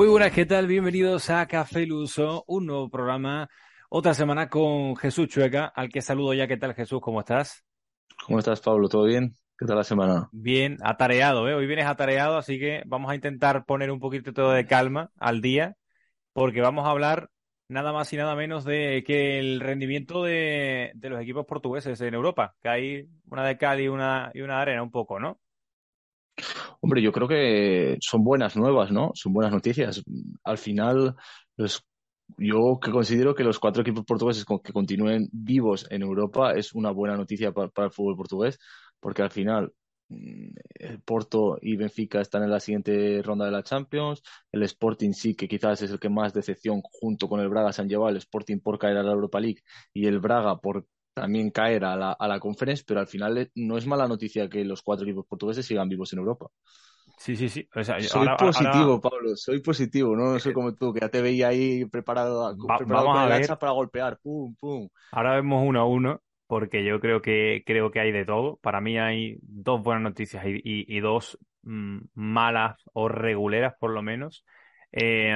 Muy buenas, ¿qué tal? Bienvenidos a Café Luso, un nuevo programa, otra semana con Jesús Chueca, al que saludo ya. ¿Qué tal, Jesús? ¿Cómo estás? ¿Cómo estás, Pablo? ¿Todo bien? ¿Qué tal la semana? Bien, atareado, ¿eh? Hoy vienes atareado, así que vamos a intentar poner un poquito todo de calma al día, porque vamos a hablar nada más y nada menos de que el rendimiento de, de los equipos portugueses en Europa, que hay una de cal y una, y una de arena un poco, ¿no? Hombre, yo creo que son buenas nuevas, ¿no? Son buenas noticias. Al final, yo que considero que los cuatro equipos portugueses que continúen vivos en Europa es una buena noticia pa- para, el fútbol portugués, porque al final mm, el Porto y Benfica están en la siguiente ronda de la Champions. El Sporting sí, que quizás es el que más decepción junto con el Braga se han llevado. El Sporting por caer a la Europa League y el Braga por también caer a la, a la Conference, pero al final eh, no es mala noticia que los cuatro equipos portugueses sigan vivos en Europa. Sí, sí, sí. O sea, Soy ahora- ahora- positivo, Pablo, soy positivo, no soy como tú, que ya te veía ahí preparado, Va- preparado vamos con a el ver. hacha para golpear, pum, pum. Ahora vemos uno a uno, porque yo creo que creo que hay de todo. Para mí hay dos buenas noticias y, y- y dos mm, malas o reguleras, por lo menos. Eh,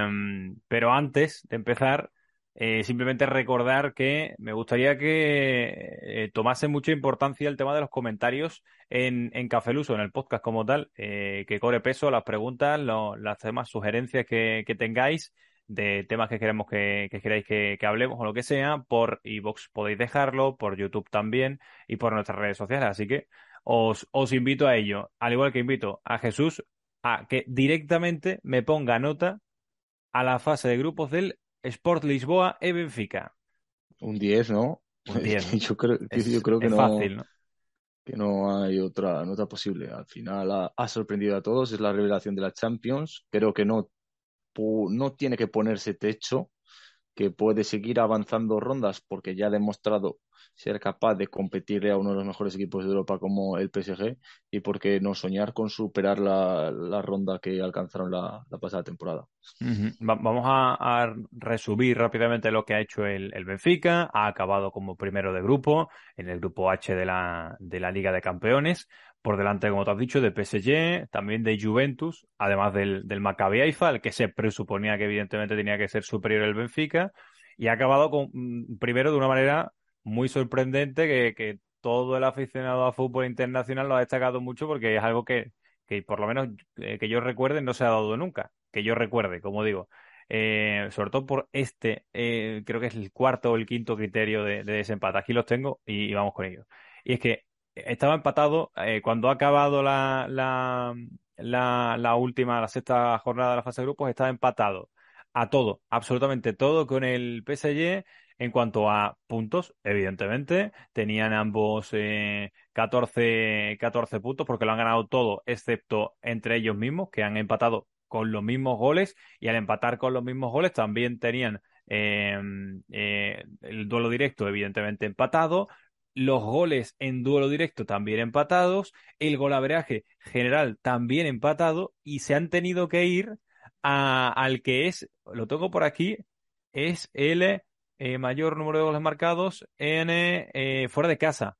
pero antes de empezar, eh, simplemente recordar que me gustaría que eh, tomase mucha importancia el tema de los comentarios en, en Cafeluso, en el podcast como tal, eh, que cobre peso las preguntas, lo- las demás sugerencias que, que tengáis de temas que queremos que, que queráis que, hablemos o lo que sea, por iVoox podéis dejarlo, por YouTube también y por nuestras redes sociales. Así que os, os invito a ello, al igual que invito a Jesús a que directamente me ponga nota a la fase de grupos del Sport Lisboa e Benfica. Un 10, ¿no? Un 10, ¿no? Yo creo, Es, yo creo que es no, fácil, ¿no? que no hay otra nota posible. Al final ha, ha sorprendido a todos, es la revelación de la Champions. Creo que no, no tiene que ponerse techo, que puede seguir avanzando rondas porque ya ha demostrado ser capaz de competirle a uno de los mejores equipos de Europa como el PSG y por qué no soñar con superar la, la ronda que alcanzaron la, la pasada temporada. Vamos a, resumir rápidamente lo que ha hecho el, el Benfica. Ha acabado como primero de grupo, en el grupo H de la, de la Liga de Campeones. Por delante, como te has dicho, de PSG, también de Juventus, además del, del Maccabi Haifa, el que se presuponía que evidentemente tenía que ser superior el Benfica. Y ha acabado con, mm, primero de una manera muy sorprendente que, que todo el aficionado a fútbol internacional lo ha destacado mucho porque es algo que, que por lo menos eh, que yo recuerde no se ha dado nunca, que yo recuerde, como digo. Eh, sobre todo por este, eh, creo que es el cuarto o el quinto criterio de, de desempate. Aquí los tengo y, vamos con ellos. Y es que estaba empatado cuando ha acabado la, la, la última, la sexta jornada de la fase de grupos, estaba empatado a todo, absolutamente todo con el PSG. En cuanto a puntos, evidentemente, tenían ambos eh, 14, 14 puntos porque lo han ganado todo, excepto entre ellos mismos, que han empatado con los mismos goles y al empatar con los mismos goles también tenían eh, eh, el duelo directo, evidentemente, empatado. Los goles en duelo directo también empatados, el golaveraje general también empatado y se han tenido que ir a- al que es, lo tengo por aquí, es el eh, mayor número de goles marcados en eh, eh, fuera de casa.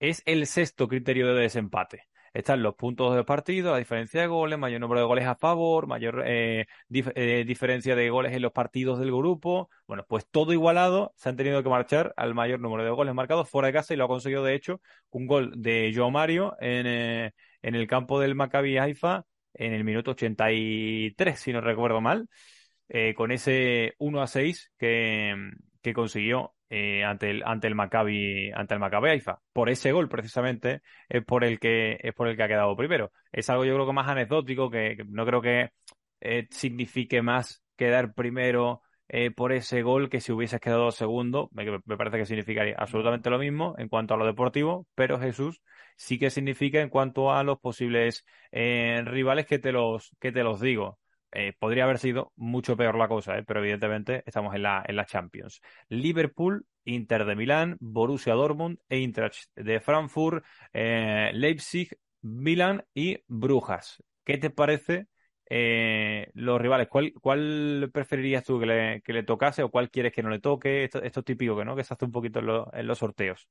Es el sexto criterio de desempate. Están los puntos de partido, la diferencia de goles, mayor número de goles a favor, mayor eh, dif- eh, diferencia de goles en los partidos del grupo. Bueno, pues todo igualado, se han tenido que marchar al mayor número de goles marcados fuera de casa y lo ha conseguido, de hecho, un gol de Joao Mario en, en el campo del Maccabi Haifa en el minuto 83, si no recuerdo mal, eh, con ese 1 a 6 que, que consiguió eh, ante el ante el Maccabi ante el Maccabi Haifa. Por ese gol precisamente es por el que es por el que ha quedado primero. Es algo yo creo que más anecdótico que, no creo que eh, signifique más quedar primero eh, por ese gol que si hubieses quedado segundo. Me, parece que significaría absolutamente lo mismo en cuanto a lo deportivo pero Jesús sí que significa en cuanto a los posibles rivales que te los que te los digo eh, podría haber sido mucho peor la cosa, ¿eh? pero evidentemente estamos en la, en la Champions. Liverpool, Inter de Milán, Borussia Dortmund, Eintracht de Frankfurt, eh, Leipzig, Milán y Brujas. ¿Qué te parece los rivales? ¿Cuál, ¿Cuál preferirías tú que le, que le tocase o cuál quieres que no le toque? Esto, esto es típico que, ¿no? que se hace un poquito en los sorteos.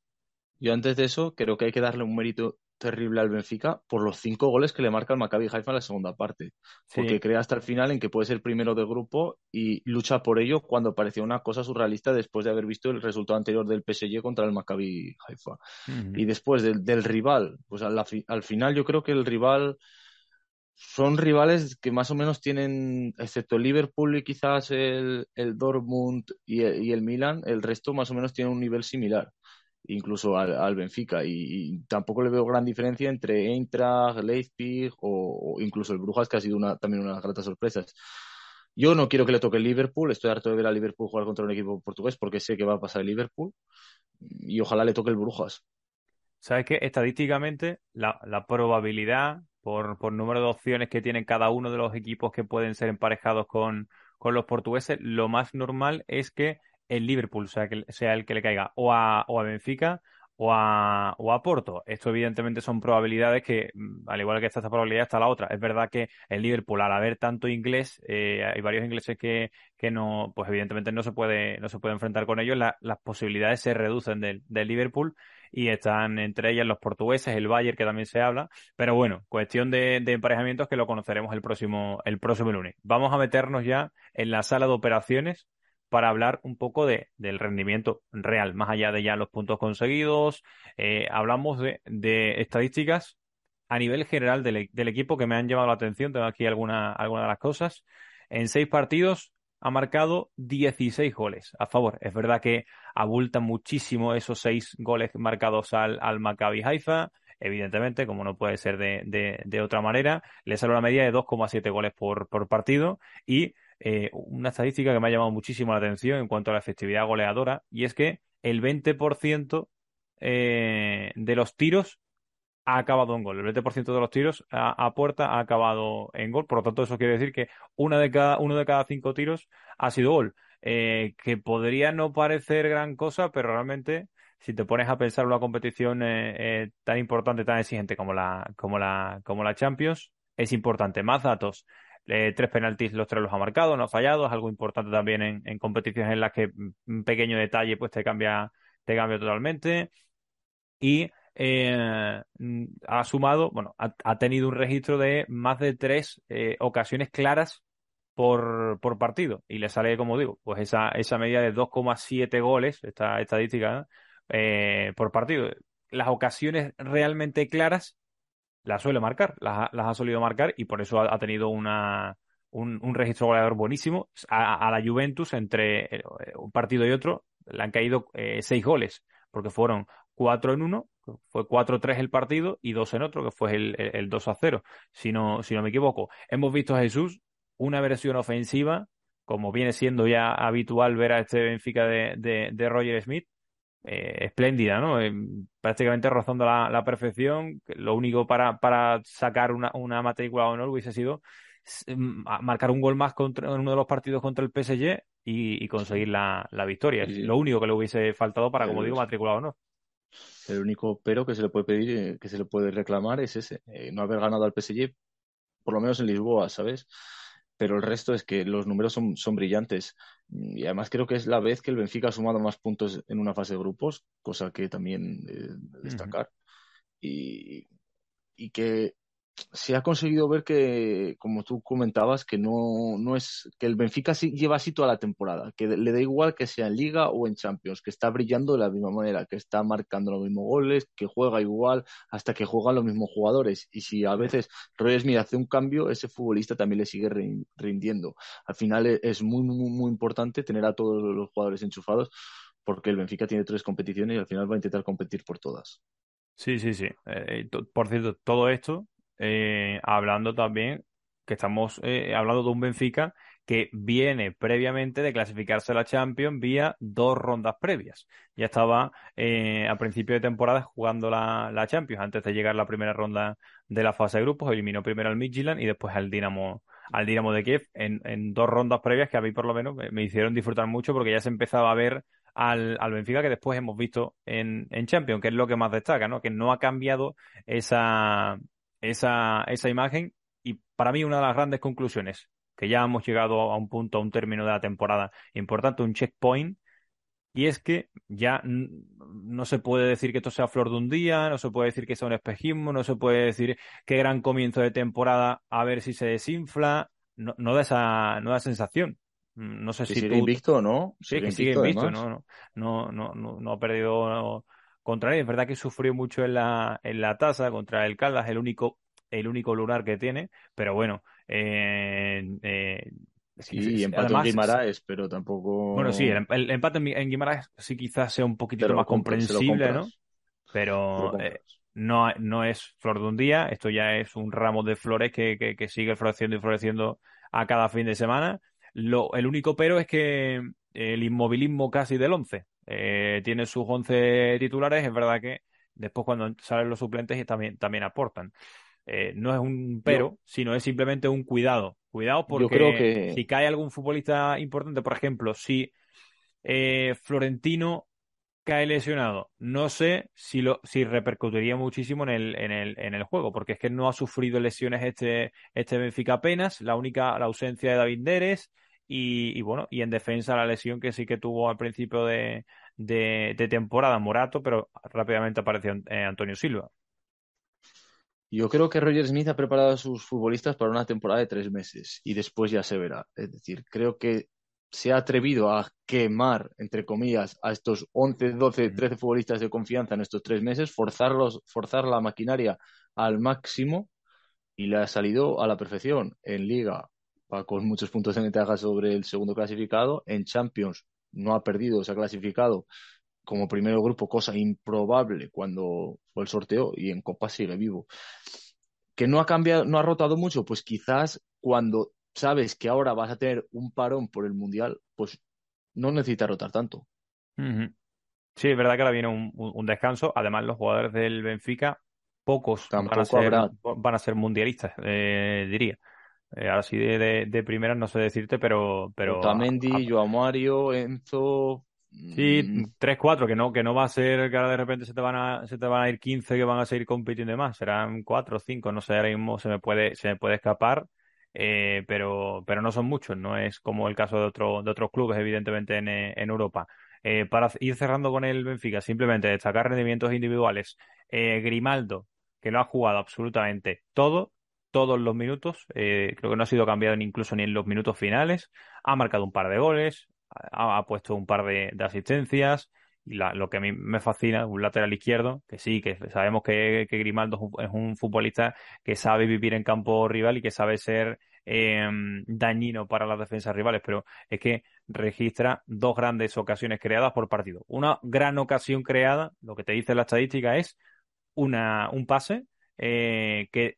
Yo antes de eso creo que hay que darle un mérito terrible al Benfica por los cinco goles que le marca el Maccabi Haifa en la segunda parte. Porque crea hasta el final en que puede ser primero de grupo y lucha por ello cuando parecía una cosa surrealista después de haber visto el resultado anterior del PSG contra el Maccabi Haifa. Y después del, rival, pues al, al final yo creo que el rival son rivales que más o menos tienen, excepto el Liverpool y quizás el, el Dortmund y el, y el Milan, el resto más o menos tienen un nivel similar incluso al, Benfica. Y, tampoco le veo gran diferencia entre Eintracht, Leipzig o, incluso el Brujas, que ha sido una, también una de las gratas sorpresas. Yo no quiero que le toque el Liverpool, estoy harto de ver a Liverpool jugar contra un equipo portugués porque sé que va a pasar el Liverpool y ojalá le toque el Brujas. ¿Sabes qué? Estadísticamente, la, la probabilidad por, por, número de opciones que tienen cada uno de los equipos que pueden ser emparejados con, con los portugueses, lo más normal es que el Liverpool sea, que, sea el que le caiga o a, o a Benfica o a, o a Porto. Esto evidentemente son probabilidades que, mm, al igual que esta, probabilidad, está la otra. Es verdad que el Liverpool, al haber tanto inglés, eh, hay varios ingleses que, que no, pues evidentemente no se puede, no se puede enfrentar con ellos. las posibilidades se reducen del, del Liverpool y están entre ellas los portugueses, el Bayern que también se habla. Pero bueno, cuestión de, de emparejamientos que lo conoceremos el próximo, el próximo lunes. Vamos a meternos ya en la sala de operaciones para hablar un poco de, del rendimiento real, más allá de ya los puntos conseguidos. Eh, hablamos de, estadísticas a nivel general del, equipo que me han llamado la atención. Tengo aquí alguna, alguna de las cosas. En seis partidos ha marcado 16 goles a favor. Es verdad que abultan muchísimo esos seis goles marcados al, al Maccabi Haifa. Evidentemente, como no puede ser de, de, de otra manera, le sale una media de 2,7 goles por, por partido y eh, una estadística que me ha llamado muchísimo la atención en cuanto a la efectividad goleadora, y es que el 20% eh, de los tiros ha acabado en gol. El 20% de los tiros a, puerta ha acabado en gol. Por lo tanto, eso quiere decir que una de cada, uno de cada cinco tiros ha sido gol. Eh, que podría no parecer gran cosa, pero realmente, si te pones a pensar una competición tan importante, tan exigente como la, como la, como la Champions, es importante. Más datos. Eh, tres penaltis los tres los ha marcado, no ha fallado, es algo importante también en, competiciones en las que un pequeño detalle pues te cambia, te cambia totalmente. Y eh, ha sumado, bueno, ha, tenido un registro de más de tres eh, ocasiones claras por, por partido. Y le sale, como digo, pues esa, esa medida de 2,7 goles, esta estadística, por partido. Las ocasiones realmente claras las suele marcar, las, ha solido marcar y por eso ha, tenido una, un, un, registro goleador buenísimo. A, la Juventus, entre eh, un partido y otro, le han caído eh, seis goles, porque fueron cuatro en uno, fue 4-3 el partido y dos en otro, que fue el, el, 2 0, si no, si no me equivoco. Hemos visto a Jesús una versión ofensiva, como viene siendo ya habitual ver a este Benfica de, de Roger Smith, eh, espléndida, ¿no? Eh, prácticamente rozando la, la, perfección. Lo único para, para sacar una, una matrícula o honor hubiese sido marcar un gol más contra, en uno de los partidos contra el PSG y, y conseguir la, la victoria. Es lo único que le hubiese faltado para, como digo, matrícula o no. El único pero que se le puede pedir, eh, que se le puede reclamar es ese, no haber ganado al PSG, por lo menos en Lisboa, ¿sabes? Pero el resto es que los números son, son brillantes. Y además creo que es la vez que el Benfica ha sumado más puntos en una fase de grupos, cosa que también eh, destacar. y, y, que se ha conseguido ver que, como tú comentabas, que no, no es que el Benfica lleva así toda la temporada, que le da igual que sea en Liga o en Champions, que está brillando de la misma manera, que está marcando los mismos goles, que juega igual hasta que juegan los mismos jugadores. Y si a veces Roy Smith hace un cambio, ese futbolista también le sigue rindiendo. Al final es muy, muy, muy importante tener a todos los jugadores enchufados porque el Benfica tiene tres competiciones y al final va a intentar competir por todas. Sí, sí, sí. Eh, por cierto, todo esto hablando también que estamos hablando de un Benfica que viene previamente de clasificarse a la Champions vía dos rondas previas. Ya estaba eh, a principio de temporada jugando la, la, Champions antes de llegar a la primera ronda de la fase de grupos. Eliminó primero al Midtjylland y después al Dinamo, al Dinamo de Kiev en, en, dos rondas previas que a mí por lo menos me, hicieron disfrutar mucho porque ya se empezaba a ver al, al Benfica que después hemos visto en, en Champions, que es lo que más destaca, ¿no? Que no ha cambiado esa, esa, esa imagen y para mí una de las grandes conclusiones que ya hemos llegado a un punto, a un término de la temporada importante, un checkpoint, y es que ya no se puede decir que esto sea flor de un día, no se puede decir que sea un espejismo, no se puede decir que gran comienzo de temporada a ver si se desinfla, no, no da esa, no da sensación. No sé si sigue tú... invicto, ¿no? Sí, que sigue invicto, ¿no? No, no, no, no ha perdido contra él. Es verdad que sufrió mucho en la, en la tasa contra el Caldas, el único, el único lunar que tiene, pero bueno, eh, eh, sí, empate en Guimaraes, pero tampoco. Bueno, sí, el, empate en, Guimaraes sí quizás sea un poquito más comprensible, ¿no? Pero eh, no, no es flor de un día, esto ya es un ramo de flores que, que, sigue floreciendo y floreciendo a cada fin de semana. Lo, el único pero es que el inmovilismo casi del 11. Tiene sus 11 titulares, es verdad que después cuando salen los suplentes también, también aportan. Eh, no es un pero, sino es simplemente un cuidado. Cuidado porque si cae algún futbolista importante, por ejemplo, si eh, Florentino cae lesionado, no sé si lo si repercutiría muchísimo en el, en el, en el juego, porque es que no ha sufrido lesiones este, este Benfica apenas, la única, la ausencia de David Neres y, bueno, y en defensa la lesión que sí que tuvo al principio de, de, temporada Morato, pero rápidamente apareció eh, Antonio Silva. Yo creo que Roger Smith ha preparado a sus futbolistas para una temporada de tres meses y después ya se verá. Es decir, creo que se ha atrevido a quemar, entre comillas, a estos 11, 12, 13 futbolistas de confianza en estos tres meses, forzarlos, forzar la maquinaria al máximo y le ha salido a la perfección. En Liga con muchos puntos de ventaja sobre el segundo clasificado. En Champions no ha perdido, se ha clasificado como primero grupo, cosa improbable cuando fue el sorteo, y en Copa sigue vivo. ¿Que no ha cambiado, no ha rotado mucho? Pues quizás cuando sabes que ahora vas a tener un parón por el Mundial, pues no necesitas rotar tanto. Sí, es verdad que ahora viene un, descanso. Además, los jugadores del Benfica, pocos van a, ser, van a ser mundialistas, eh, diría. Eh, ahora sí de, de, primera no sé decirte, pero... pero Otamendi, Joao Mario, Enzo, Sí, 3-4, mm. que no, que no va a ser que ahora de repente se te van a, se te van a ir 15 que van a seguir compitiendo y más. Serán 4 o 5, no sé, ahora mismo se me puede, se me puede escapar, eh, pero, pero no son muchos, no es como el caso de, otro, de otros clubes, evidentemente, en, eh, en Europa. Eh, para ir cerrando con el Benfica, simplemente destacar rendimientos individuales. Grimaldo, que lo ha jugado absolutamente todo, todos los minutos, creo que no ha sido cambiado ni incluso ni en los minutos finales, ha marcado un par de goles, ha, puesto un par de, asistencias. Y lo que a mí me fascina, un lateral izquierdo, que sí, que sabemos que, Grimaldo es un futbolista que sabe vivir en campo rival y que sabe ser em, dañino para las defensas rivales, pero es que registra dos grandes ocasiones creadas por partido. Una gran ocasión creada, lo que te dice la estadística es una, un pase eh, que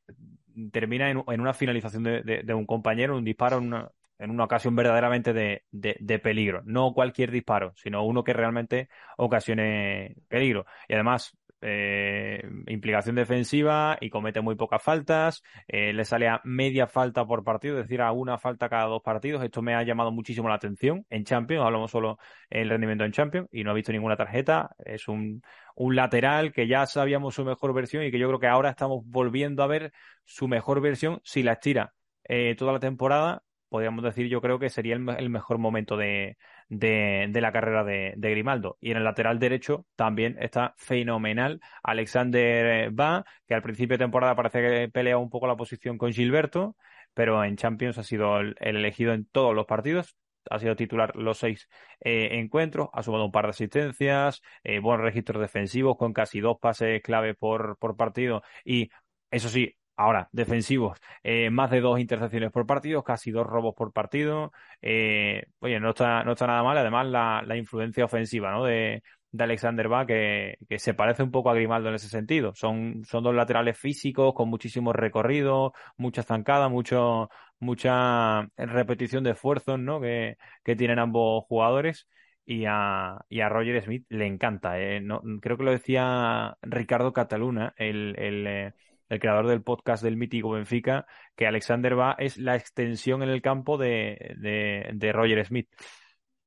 termina en, una finalización de, un compañero, un disparo, una, en una ocasión verdaderamente de, de, peligro. No cualquier disparo, sino uno que realmente ocasione peligro. Y además, eh, implicación defensiva y comete muy pocas faltas. Eh, le sale a media falta por partido, es decir, a una falta cada dos partidos. Esto me ha llamado muchísimo la atención en Champions. Hablamos solo el rendimiento en Champions y no he visto ninguna tarjeta. Es un, un lateral que ya sabíamos su mejor versión y que yo creo que ahora estamos volviendo a ver su mejor versión si la estira eh, toda la temporada podríamos decir, yo creo que sería el, mejor momento de, de, la carrera de, Grimaldo. Y en el lateral derecho también está fenomenal Alexander Va, que al principio de temporada parece que pelea un poco la posición con Gilberto, pero en Champions ha sido el, elegido en todos los partidos. Ha sido titular los seis eh, encuentros, ha sumado un par de asistencias, eh, buenos registros defensivos con casi dos pases clave por partido y eso sí, Ahora, defensivos, eh, más de dos intercepciones por partido, casi dos robos por partido. Eh, oye, no está, no está nada mal. Además, la, la influencia ofensiva ¿no? de, de Alexander Va, que, que, se parece un poco a Grimaldo en ese sentido. Son, son dos laterales físicos con muchísimo recorrido, mucha zancada, mucho, mucha repetición de esfuerzos ¿no? que, que tienen ambos jugadores. Y a, y a Roger Smith le encanta. ¿eh? No, creo que lo decía Ricardo Cataluna, el, el eh, el creador del podcast del mítico Benfica, que Alexander va es la extensión en el campo de, de, de Roger Smith.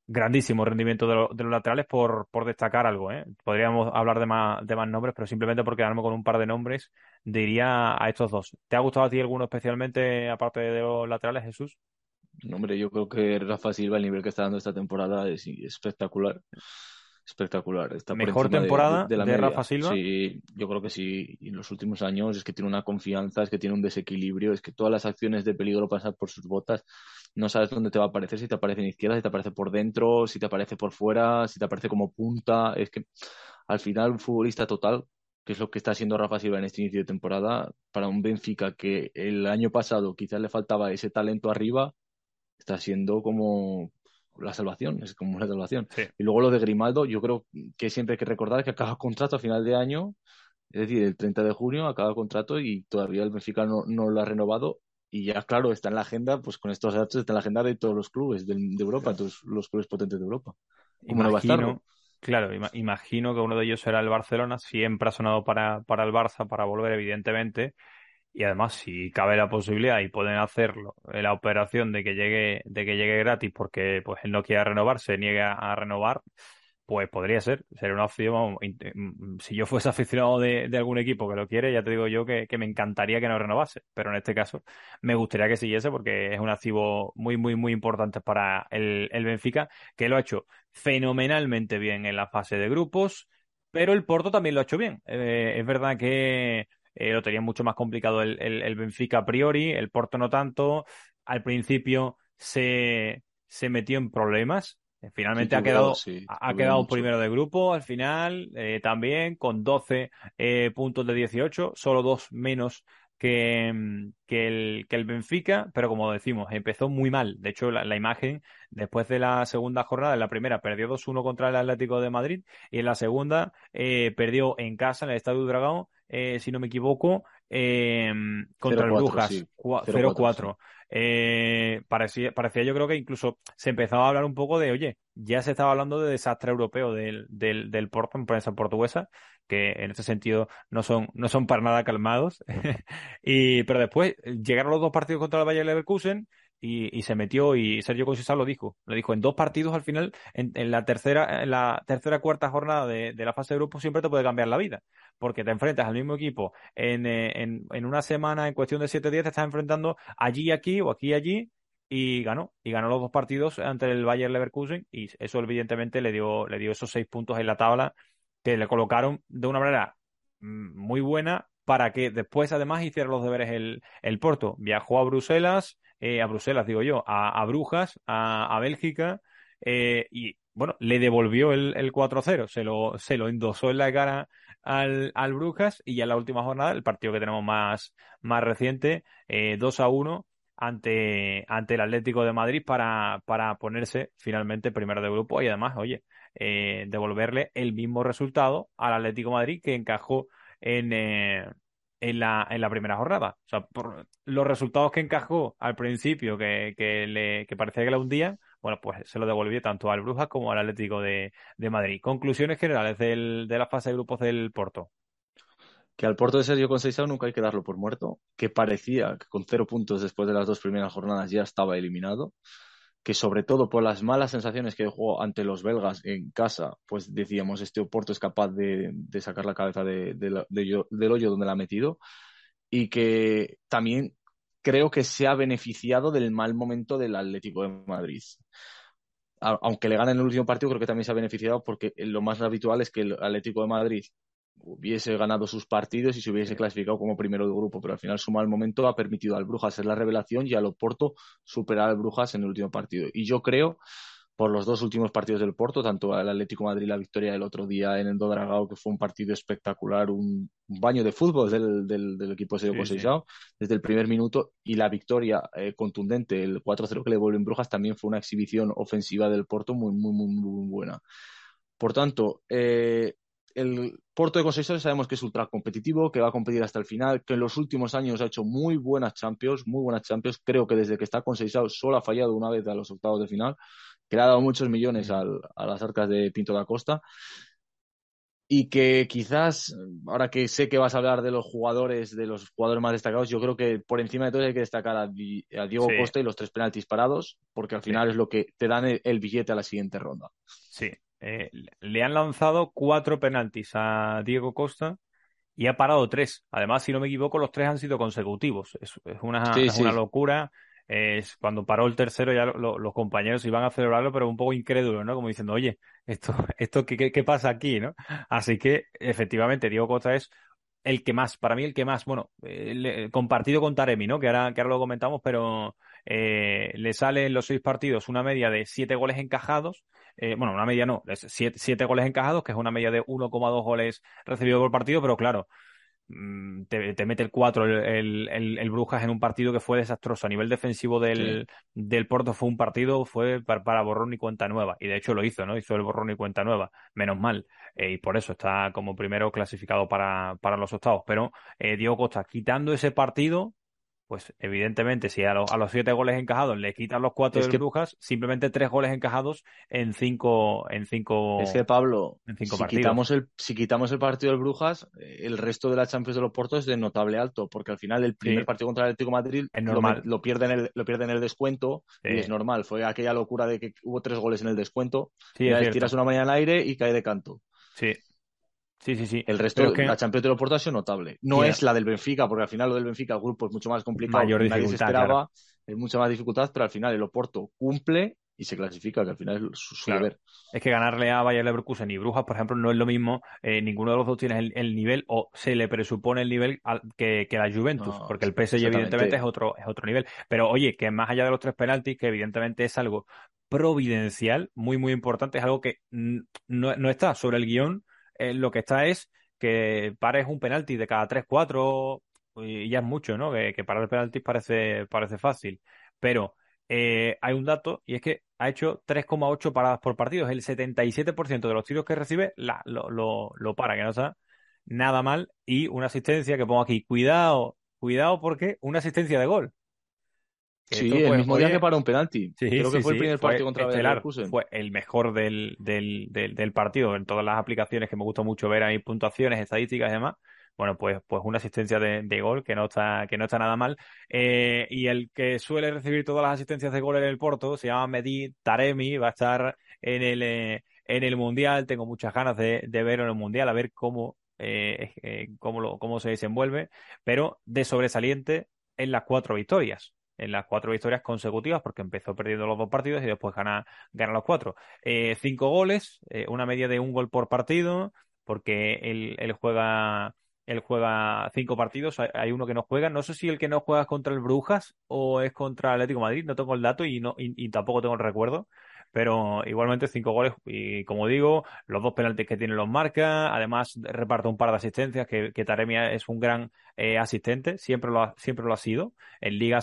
Grandísimo rendimiento de, los laterales por, por, destacar algo. ¿eh? Podríamos hablar de más, de más nombres, pero simplemente por quedarme con un par de nombres, diría a estos dos. ¿Te ha gustado a ti alguno especialmente, aparte de los laterales, Jesús? No, hombre, yo creo que Rafa Silva, el nivel que está dando esta temporada es espectacular espectacular. Está Mejor temporada de, de, Rafa Silva. Sí, yo creo que sí. Y en los últimos años es que tiene una confianza, es que tiene un desequilibrio, es que todas las acciones de peligro pasan por sus botas. No sabes dónde te va a aparecer, si te aparece en izquierda, si te aparece por dentro, si te aparece por fuera, si te aparece como punta. Es que al final un futbolista total, que es lo que está haciendo Rafa Silva en este inicio de temporada, para un Benfica que el año pasado quizás le faltaba ese talento arriba, está siendo como la salvación, es como la salvación. Y luego lo de Grimaldo, yo creo que siempre hay que recordar que acaba contrato a final de año, es decir, el 30 de junio acaba contrato y todavía el Benfica no, no lo ha renovado. Y ya, claro, está en la agenda, pues con estos datos está en la agenda de todos los clubes de, de Europa, todos los clubes potentes de Europa. ¿Cómo imagino, no va a estar? Claro, imagino que uno de ellos será el Barcelona, siempre ha sonado para, para el Barça, para volver, evidentemente. Y además, si cabe la posibilidad y pueden hacerlo, eh, la operación de que llegue, de que llegue gratis porque pues él no quiera renovar, se niega a renovar, pues podría ser, sería una opción. Mm, si yo fuese aficionado de, algún equipo que lo quiere, ya te digo yo que, que, me encantaría que no renovase, pero en este caso me gustaría que siguiese porque es un activo muy, muy, muy importante para el, el Benfica, que lo ha hecho fenomenalmente bien en la fase de grupos, pero el Porto también lo ha hecho bien. Eh, es verdad que eh, lo tenía mucho más complicado el, el, el, Benfica a priori, el Porto no tanto. Al principio se, se metió en problemas. Eh, finalmente Sí, ha quedado, sí, ha quedado mucho. primero de grupo al final, eh, también con 12 eh, puntos de 18, solo dos menos que, mm, que, el, que el Benfica, pero como decimos, empezó muy mal. De hecho, la, la imagen, después de la segunda jornada, en la primera perdió 2-1 contra el Atlético de Madrid y en la segunda eh, perdió en casa, en el Estadio Dragón, eh, si no me equivoco, eh, contra el 0-4, Brujas, sí. cua- 0-4, 0-4. Eh, parecía, parecía yo creo que incluso se empezaba a hablar un poco de, oye, ya se estaba hablando de desastre europeo del, del, del Porto en prensa portuguesa, que en este sentido no son, no son para nada calmados. y, pero después llegaron los dos partidos contra el Bayer Leverkusen y, se metió y Sergio Conceição lo dijo. Lo dijo en dos partidos al final, en, la tercera, en la tercera cuarta jornada de, la fase de grupo siempre te puede cambiar la vida. Porque te enfrentas al mismo equipo en, eh, en, en una semana, en cuestión de siete días, te estás enfrentando allí y aquí o aquí allí y ganó. Y ganó los dos partidos ante el Bayer Leverkusen y eso evidentemente le dio, le dio esos seis puntos en la tabla que le colocaron de una manera mm, muy buena para que después además hiciera los deberes el, el Porto. Viajó a Bruselas, eh, a Bruselas digo yo, a, a Brujas, a, a Bélgica eh, y bueno, le devolvió el, el 4-0, se lo, se lo endosó en la cara al, al Brujas y ya en la última jornada, el partido que tenemos más, más reciente, eh, 2 a 1 ante, ante el Atlético de Madrid para, para ponerse finalmente primero de grupo y además, oye, eh, devolverle el mismo resultado al Atlético Madrid que encajó en, en, la, en la primera jornada. O sea, por los resultados que encajó al principio, que, que, le, que parecía que le hundían, bueno, pues se lo devolvió tanto al Brujas como al Atlético de, de Madrid. Conclusiones generales del, de la fase de grupos del Porto. Que al Porto de Sergio Conceição nunca hay que darlo por muerto, que parecía que con cero puntos después de las dos primeras jornadas ya estaba eliminado, que sobre todo por las malas sensaciones que dejó ante los belgas en casa, pues decíamos, este Porto es capaz de, sacar la cabeza del hoyo donde la ha metido, y que también creo que se ha beneficiado del mal momento del Atlético de Madrid. Aunque le gane en el último partido, creo que también se ha beneficiado porque lo más habitual es que el Atlético de Madrid hubiese ganado sus partidos y se hubiese clasificado como primero del grupo, pero al final su mal momento ha permitido al Brujas ser la revelación y al Oporto superar al Brujas en el último partido. Y yo creo, por los dos últimos partidos del Porto, tanto el Atlético Madrid la victoria del otro día en el Dodragao, que fue un partido espectacular, un, baño de fútbol del, del, equipo de Sergio sí, desde el primer minuto, y la victoria eh, contundente, el 4-0 que le vuelve en Brujas, también fue una exhibición ofensiva del Porto muy, muy, muy, muy buena. Por tanto, eh, el Porto de Conceição sabemos que es ultra competitivo, que va a competir hasta el final, que en los últimos años ha hecho muy buenas Champions, muy buenas Champions. Creo que desde que está Conceição solo ha fallado una vez a los octavos de final, que le ha dado muchos millones a las arcas de Pinto da Costa. Y que quizás, ahora que sé que vas a hablar de los jugadores, de los jugadores más destacados, yo creo que por encima de todo hay que destacar a, Diego Costa y los tres penaltis parados, porque al final es lo que te dan el billete a la siguiente ronda. Sí, eh, le han lanzado cuatro penaltis a Diego Costa y ha parado tres. Además, si no me equivoco, los tres han sido consecutivos. Es, una, una locura. Es, cuando paró el tercero ya los compañeros iban a celebrarlo, pero un poco incrédulo, ¿no? Como diciendo, oye, esto, esto ¿qué, qué, pasa aquí, ¿no? Así que, efectivamente, Diego Costa es el que más, para mí el que más, bueno, eh, compartido con Taremi, ¿no? Que ahora, que ahora lo comentamos, pero eh, le sale en los seis partidos una media de siete goles encajados, eh, bueno, una media no, siete, siete, goles encajados, que es una media de 1,2 goles recibidos por partido, pero claro, mm, te, mete el 4 el, el, Brujas en un partido que fue desastroso. A nivel defensivo del, del Porto fue un partido, fue para, para, borrón y cuenta nueva. Y de hecho lo hizo, ¿no? Hizo el borrón y cuenta nueva. Menos mal. Eh, y por eso está como primero clasificado para, para los octavos. Pero eh, Diego Costa, quitando ese partido, pues evidentemente si a, los siete goles encajados le quitan los cuatro de Brujas, simplemente tres goles encajados en cinco en cinco Es que Pablo, si, Quitamos el, si quitamos el partido del Brujas, el resto de la Champions de los Portos es de notable alto, porque al final el primer partido contra el Atlético Madrid Lo, pierde en el, lo pierde en el descuento y es normal. Fue aquella locura de que hubo tres goles en el descuento y tiras una mañana al aire y cae de canto. Sí, Sí, sí, sí. El resto, de la Champions de los Porto ha sido notable. No es la del Benfica, porque al final lo del Benfica, el grupo es mucho más complicado. Mayor Nadie se esperaba, es mucha más dificultad, pero al final el Oporto cumple y se clasifica, que al final es su, deber. Es que ganarle a Bayer Leverkusen y Brujas, por ejemplo, no es lo mismo. Eh, ninguno de los dos tiene el, nivel o se le presupone el nivel que, que, la Juventus, porque el PSG evidentemente es otro, es otro nivel. Pero oye, que más allá de los tres penaltis, que evidentemente es algo providencial, muy, muy importante, es algo que no, no está sobre el guion lo que está es que pares un penalti de cada 3-4 y ya es mucho, ¿no? Que, que parar penaltis parece, parece fácil. Pero eh, hay un dato y es que ha hecho 3,8 paradas por partido. El 77% de los tiros que recibe la, lo, lo, lo, para, que no está nada mal. Y una asistencia que pongo aquí. Cuidado, cuidado porque una asistencia de gol. Sí, el mismo día que para un penalti. Creo que fue el primer partido contra estelar, Fue el mejor del, del, del, partido en todas las aplicaciones que me gusta mucho ver ahí puntuaciones, estadísticas y demás. Bueno, pues, pues una asistencia de, de gol que no está, que no está nada mal. Eh, y el que suele recibir todas las asistencias de gol en el Porto se llama Medi Taremi, va a estar en el, eh, en el Mundial. Tengo muchas ganas de, de verlo en el Mundial, a ver cómo, eh, eh, cómo, lo, cómo se desenvuelve. Pero de sobresaliente en las cuatro victorias en las cuatro victorias consecutivas, porque empezó perdiendo los dos partidos y después gana, gana los cuatro. Eh, cinco goles, eh, una media de un gol por partido, porque él, él juega él juega cinco partidos, hay uno que no juega. No sé si el que no juega es contra el Brujas o es contra Atlético Madrid, no tengo el dato y, no, y tampoco tengo el recuerdo pero igualmente cinco goles y como digo, los dos penaltis que tiene los marca, además reparte un par de asistencias, que, que Taremia es un gran eh, asistente, siempre lo, ha, siempre lo ha sido. En liga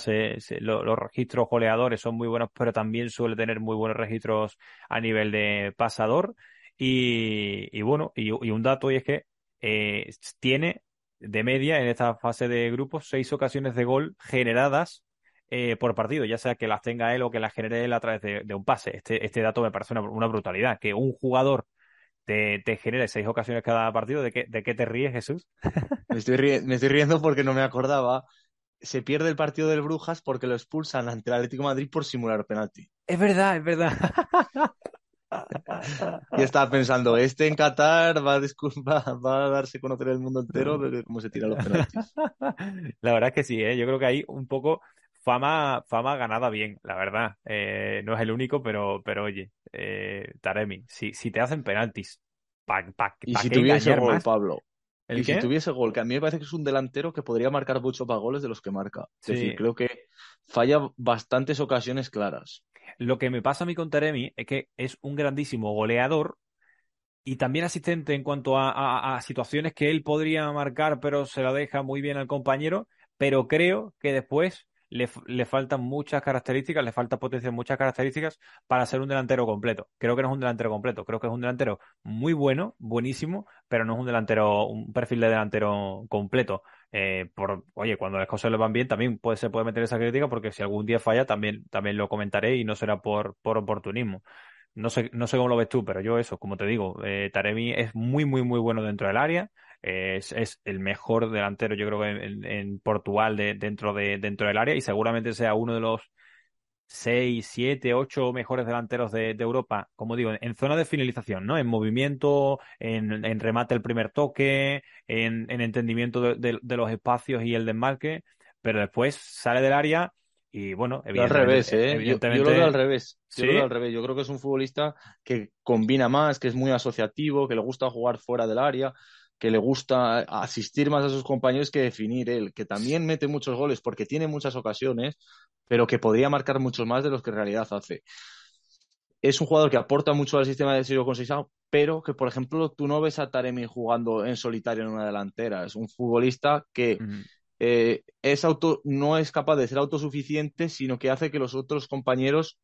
los registros goleadores son muy buenos, pero también suele tener muy buenos registros a nivel de pasador. Y, y bueno, y, y, un dato y es que eh, tiene de media en esta fase de grupos seis ocasiones de gol generadas eh, por partido, ya sea que las tenga él o que las genere él a través de, un pase. Este, este dato me parece una, brutalidad. Que un jugador te, te, genere seis ocasiones cada partido, ¿de qué, de qué te ríes, Jesús? me, estoy me estoy riendo porque no me acordaba. Se pierde el partido del Brujas porque lo expulsan ante el Atlético Madrid por simular penalti. Es verdad, es verdad. y estaba pensando, este en Qatar va a, va, a darse a conocer el mundo entero de cómo se tiran los penaltis. La verdad es que sí, ¿eh? yo creo que hay un poco fama, fama ganada bien, la verdad. Eh, no es el único, pero, pero oye, eh, Taremi, si, si te hacen penaltis, pa, pa, y si tuviese gol, Pablo. y si tuviese gol, que a mí me parece que es un delantero que podría marcar muchos más goles de los que marca. Es decir, creo que falla bastantes ocasiones claras. lo que me pasa a mí con Taremi es que es un grandísimo goleador y también asistente en cuanto a, situaciones que él podría marcar, pero se la deja muy bien al compañero. Pero creo que después le, le, faltan muchas características, le falta potencia en muchas características para ser un delantero completo. Creo que no es un delantero completo, creo que es un delantero muy bueno, buenísimo, pero no es un delantero, un perfil de delantero completo. Eh, por, oye, cuando las cosas le van bien, también puede, se puede meter esa crítica, porque si algún día falla, también, también lo comentaré y no será por, por oportunismo. No sé, no sé cómo lo ves tú, pero yo eso, como te digo, eh, Taremi es muy, muy, muy bueno dentro del área. Es, es, el mejor delantero, yo creo que en, Portugal de, dentro, de, dentro del área y seguramente sea uno de los seis, siete, ocho mejores delanteros de, Europa, como digo, en, zona de finalización, ¿no? En movimiento, en, remate el primer toque, en, entendimiento de, los espacios y el desmarque, pero después sale del área y bueno, evidentemente. Al revés, ¿eh? Yo, lo veo al revés. Yo lo veo al revés. Yo creo que es un futbolista que combina más, que es muy asociativo, que le gusta jugar fuera del área, que le gusta asistir más a sus compañeros que definir él, que también mete muchos goles porque tiene muchas ocasiones, pero que podría marcar muchos más de los que en realidad hace. Es un jugador que aporta mucho al sistema de Sirio Conceição, pero que, por ejemplo, tú no ves a Taremi jugando en solitario en una delantera. Es un futbolista que eh, es auto, no es capaz de ser autosuficiente, sino que hace que los otros compañeros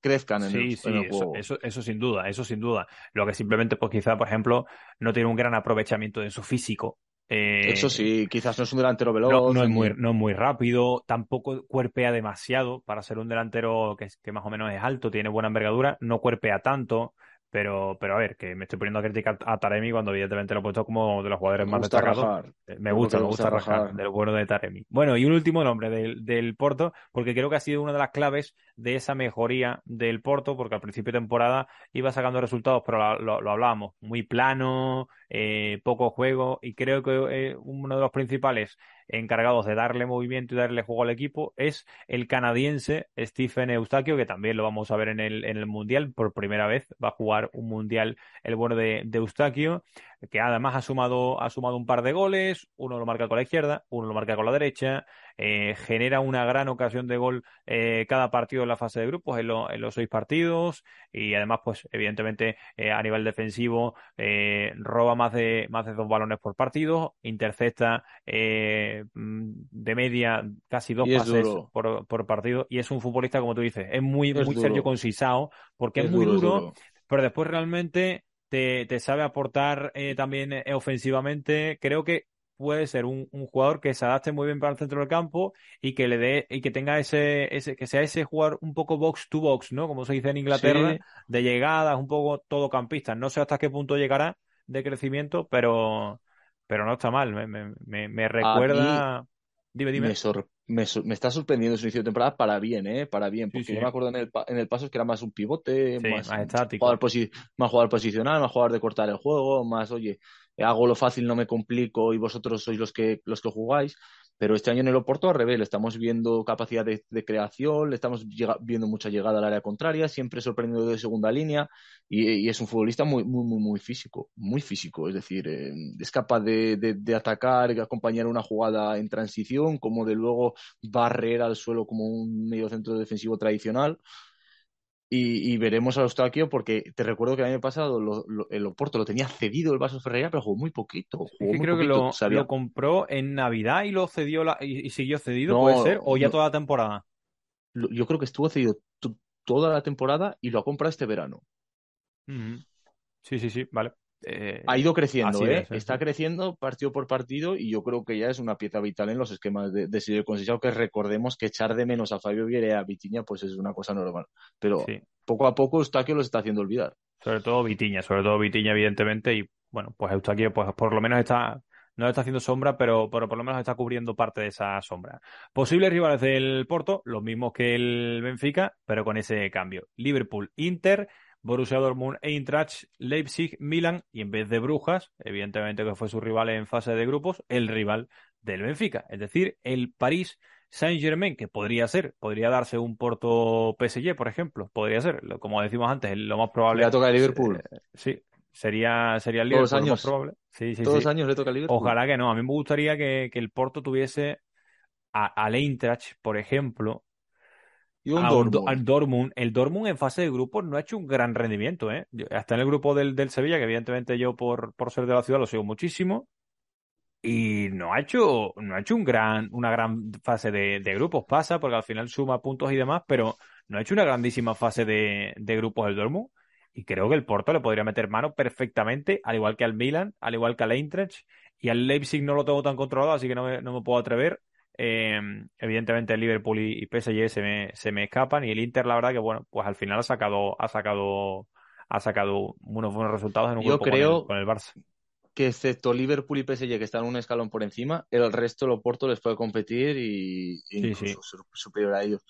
crezcan en, el, juego. Eso, eso, sin duda, eso sin duda. Lo que simplemente, pues quizá, por ejemplo, no tiene un gran aprovechamiento de su físico. Eh, eso sí, quizás no es un delantero veloz. No, es muy, no muy rápido, tampoco cuerpea demasiado para ser un delantero que, que más o menos es alto, tiene buena envergadura, no cuerpea tanto. Pero, pero a ver, que me estoy poniendo a criticar a Taremi cuando evidentemente lo he puesto como de los jugadores más destacados. Eh, me gusta, me gusta, rajar, del bueno de Taremi. Bueno, y un último nombre del, del Porto, porque creo que ha sido una de las claves de esa mejoría del Porto, porque al principio de temporada iba sacando resultados, pero lo, lo, hablábamos, muy plano, eh, poco juego, y creo que eh, uno de los principales encargados de darle movimiento y darle juego al equipo es el canadiense Stephen Eustaquio, que también lo vamos a ver en el, en el Mundial, por primera vez va a jugar un Mundial el bueno de, de Eustaquio, que además ha sumado, ha sumado un par de goles, uno lo marca con la izquierda, uno lo marca con la derecha, eh, genera una gran ocasión de gol eh, cada partido en la fase de grupos, en, los seis partidos, y además, pues, evidentemente, eh, a nivel defensivo, roba más de, más de dos balones por partido, intercepta mm, de media casi dos pases por, partido, y es un futbolista, como tú dices, es muy, muy Sergio Concisao, porque es, muy duro, pero después realmente te, te sabe aportar también ofensivamente. Creo que puede ser un, jugador que se adapte muy bien para el centro del campo y que le dé y que tenga ese, ese que sea ese jugador un poco box to box, ¿no? Como se dice en Inglaterra, de llegadas, un poco todo campista. No sé hasta qué punto llegará de crecimiento, pero pero no está mal. Me, me, me, recuerda. Dime, dime. Me, me, está sorprendiendo su inicio de temporada para bien, ¿eh? Para bien, porque yo me acuerdo en el, en el paso que era más un pivote, más, más, estático. Jugador más jugador posicional, más jugador de cortar el juego, más, oye, hago lo fácil, no me complico y vosotros sois los que, los que jugáis. Pero este año en el Oporto al revés, le estamos viendo capacidad de, creación, le estamos viendo mucha llegada al área contraria, siempre sorprendiendo de segunda línea y, es un futbolista muy, muy, muy, muy físico, muy físico. Es decir, eh, es capaz de, de, de, atacar, de acompañar una jugada en transición, como de luego barrer al suelo como un medio centro defensivo tradicional. Y, veremos a Eustaquio porque te recuerdo que el año pasado el Oporto lo tenía cedido el Vaso Ferreira, pero jugó muy poquito. creo que lo, compró en Navidad y lo cedió y, siguió cedido, ¿puede ser? ¿O ya toda la temporada? Yo creo que estuvo cedido toda la temporada y lo ha comprado este verano. Sí, sí, sí, vale. Eh, ha ido creciendo, ¿eh? Está creciendo partido por partido y yo creo que ya es una pieza vital en los esquemas de, de Silvio que recordemos que echar de menos a Fabio Vieira y a Vitiña pues es una cosa normal. Pero poco a poco Eustaquio los está haciendo olvidar. Sobre todo Vitiña, sobre todo Vitiña evidentemente y bueno, pues Eustaquio pues por lo menos está no está haciendo sombra, pero, pero por lo menos está cubriendo parte de esa sombra. Posibles rivales del Porto, los mismos que el Benfica, pero con ese cambio. Liverpool, Inter, Borussia Dortmund, Eintracht, Leipzig, Milan y en vez de Brujas, evidentemente que fue su rival en fase de grupos, el rival del Benfica, es decir, el París Saint-Germain, que podría ser, podría darse un Porto PSG, por ejemplo, podría ser, como decimos antes, lo más probable. Le toca a Liverpool. Eh, sí, sería, sería el Liverpool. Todos años. probable. Sí, sí, Todos los años le toca a Liverpool. Ojalá que no. A mí me gustaría que, que el Porto tuviese a, al Eintracht, por ejemplo, al Dortmund. El Dortmund en fase de grupos no ha hecho un gran rendimiento, ¿eh? Hasta en el grupo del, del Sevilla, que evidentemente yo por, por ser de la ciudad lo sigo muchísimo. Y no ha hecho, no ha hecho un gran, una gran fase de, de, grupos. Pasa porque al final suma puntos y demás, pero no ha hecho una grandísima fase de, de grupos el Dortmund. Y creo que el Porto le podría meter mano perfectamente, al igual que al Milan, al igual que al Eintracht. Y al Leipzig no lo tengo tan controlado, así que no me, no me puedo atrever. Eh, evidentemente el Liverpool y, PSG se me, se me escapan. Y el Inter, la verdad que bueno, pues al final ha sacado, ha sacado, ha sacado unos buenos resultados en un Yo grupo creo con el, con el Barça. Que excepto Liverpool y PSG, que están un escalón por encima, el resto del Porto les puede competir y Sí, incluso sí. ser superior a ellos.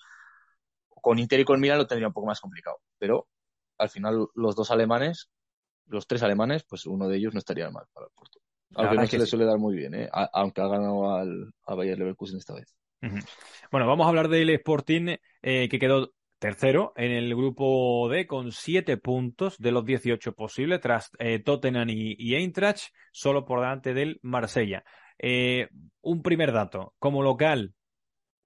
Con Inter y con Milan lo tendría un poco más complicado, pero al final los dos alemanes, los tres alemanes, pues uno de ellos no estaría mal para el Porto. Aunque no se le sí. suele dar muy bien, ¿eh? A- aunque ha ganado al, al Bayer Leverkusen esta vez. Bueno, vamos a hablar del Sporting eh, que quedó tercero en el grupo D con siete puntos de los 18 posibles tras eh, Tottenham y, y Eintracht, solo por delante del Marsella. Eh, un primer dato, como local,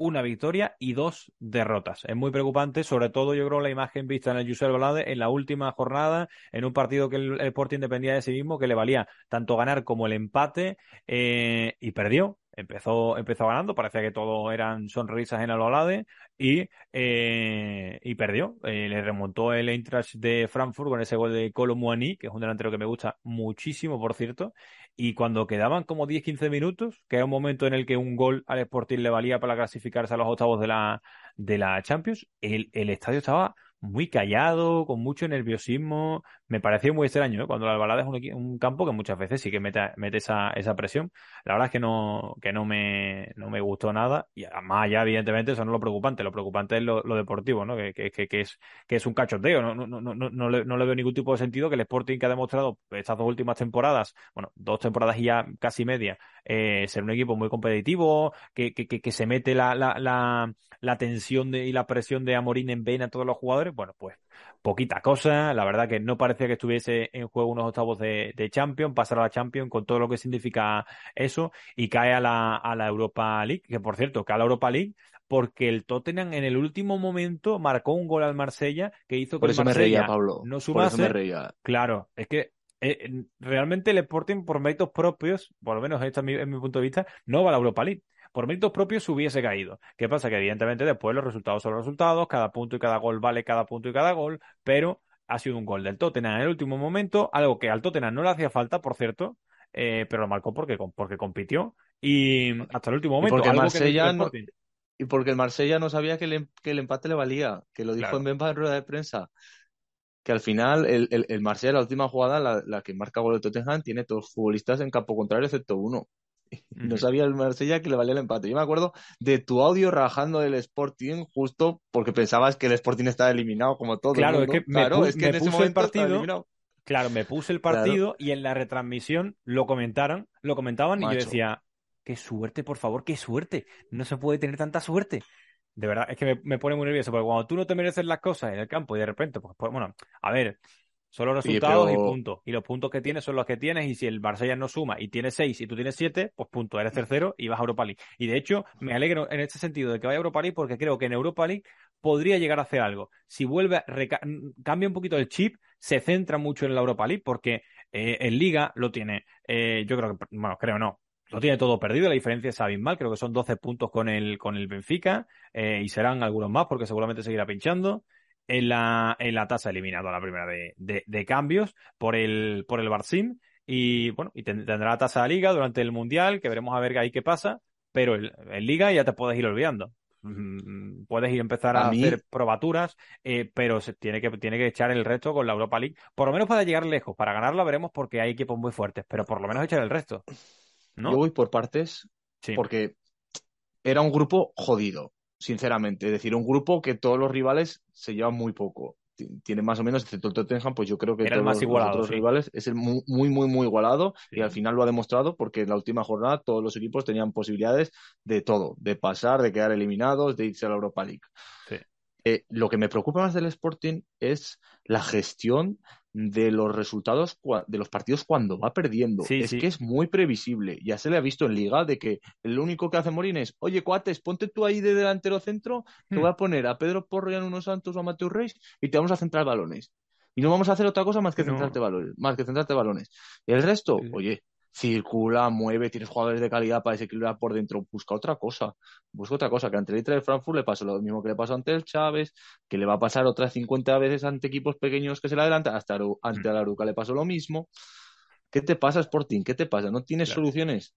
una victoria y dos derrotas. Es muy preocupante, sobre todo yo creo la imagen vista en el Josep Golade en la última jornada, en un partido que el, Sporting dependía de sí mismo, que le valía tanto ganar como el empate, eh, y perdió. Empezó, empezó ganando, parecía que todo eran sonrisas en el Olade y, eh, y perdió. Eh, le remontó el Eintracht de Frankfurt con ese gol de Kolo Muani, que es un delantero que me gusta muchísimo, por cierto. Y cuando quedaban como 10-15 minutos, que era un momento en el que un gol al Sporting le valía para clasificarse a los octavos de la, de la Champions, el, el estadio estaba muy callado, con mucho nerviosismo. Me pareció muy extraño, ¿eh? Cuando la Albalada es un, un campo que muchas veces sí que mete, mete esa, esa presión. La verdad es que no, que no me, no me gustó nada. Y además, ya evidentemente, eso no es lo preocupante. Lo preocupante es lo, lo deportivo, ¿no? Que, que, que, es, que es un cachoteo. No, no, no, no, no, le, no le veo ningún tipo de sentido que el Sporting que ha demostrado estas dos últimas temporadas, bueno, dos temporadas y ya casi media, eh, ser un equipo muy competitivo, que, que, que, que se mete la, la, la, la tensión de, y la presión de Amorín en vena a todos los jugadores, bueno, pues poquita cosa. La verdad que no parecía que estuviese en juego unos octavos de, de Champions, pasar a la Champions con todo lo que significa eso y cae a la, a la Europa League, que por cierto, cae a la Europa League porque el Tottenham en el último momento marcó un gol al Marsella que hizo que Por el eso me reía, Pablo. no Por eso me sumase. reía. Claro, es que eh, realmente el Sporting, por méritos propios, por lo menos este es mi, es mi punto de vista, no va a la Europa League. Por méritos propios hubiese caído. ¿Qué pasa? Que evidentemente después los resultados son los resultados, cada punto y cada gol vale cada punto y cada gol, pero ha sido un gol del Tottenham en el último momento, algo que al Tottenham no le hacía falta, por cierto, eh, pero lo marcó porque, porque compitió y hasta el último Y momento, porque el algo que no hizo el Marsella y porque el Marsella no sabía que el, em- que el empate le valía, que lo dijo Claro. en Bemba en rueda de prensa. Que al final el, el, el Marsella, la última jugada, la, la que marca gol de Tottenham, tiene todos los futbolistas en campo contrario excepto uno. No sabía el Marsella que le valía el empate. Yo me acuerdo de tu audio rajando del Sporting justo porque pensabas que el Sporting estaba eliminado como todo el Claro, es que Claro, pu- es que me en ese puse el momento estaba partido, claro, me puse el Claro, partido y en la retransmisión lo comentaron, lo comentaban y yo decía, qué suerte, por favor, qué suerte. No se puede tener tanta suerte. De verdad, es que me, me pone muy nervioso, porque cuando tú no te mereces las cosas en el campo y de repente, pues, pues, bueno, a ver, son los Oye, resultados y puntos. Y los puntos que tienes son los que tienes. Y si el Marsella no suma y tiene seis y tú tienes siete, pues punto, eres tercero y vas a Europa League. Y de hecho, me alegro en este sentido de que vaya a Europa League porque creo que en Europa League podría llegar a hacer algo. Si vuelve, a reca- cambia un poquito el chip, se centra mucho en la Europa League porque eh, en Liga lo tiene, eh, yo creo que, bueno, creo no. Lo tiene todo perdido, la diferencia es abismal, creo que son 12 puntos con el, con el Benfica eh, y serán algunos más porque seguramente seguirá pinchando en la, en la tasa eliminado a la primera de, de, de cambios por el, por el Barcim y bueno, y ten- tendrá la tasa de liga durante el Mundial, que veremos a ver ahí qué pasa, pero el- en liga ya te puedes ir olvidando. Mm, Puedes ir a empezar a hacer probaturas, eh, pero se tiene que, tiene que echar el resto con la Europa League, por lo menos para llegar lejos, para ganarla veremos porque hay equipos muy fuertes, pero por lo menos echar el resto, yo ¿no? voy por partes Sí, porque era un grupo jodido, sinceramente. Es decir, un grupo que todos los rivales se llevan muy poco. Ti- Tiene más o menos, excepto el Tottenham, pues yo creo que era el todos más los, los igualado, otros sí, rivales es el muy, muy, muy, muy igualado y al final lo ha demostrado porque en la última jornada todos los equipos tenían posibilidades de todo, de pasar, de quedar eliminados, de irse a la Europa League. Sí. Eh, lo que me preocupa más del Sporting es la gestión de los resultados de los partidos cuando va perdiendo. es que es muy previsible. Ya se le ha visto en Liga de que el único que hace Morín es, oye, cuates, ponte tú ahí de delantero centro, te voy a hmm. poner a Pedro Porro y a Nuno Santos o a Mateo Reis y te vamos a centrar balones. Y no vamos a hacer otra cosa más que centrarte balones, más que centrarte balones. Y el resto, oye, circula, mueve, tienes jugadores de calidad para desequilibrar por dentro, busca otra cosa, busca otra cosa, que ante el de Frankfurt le pasó lo mismo que le pasó ante el Chávez, que le va a pasar otras 50 veces ante equipos pequeños que se le adelantan, hasta ante mm. Aruca le pasó lo mismo. ¿Qué te pasa, Sporting? ¿Qué te pasa? ¿No tienes soluciones?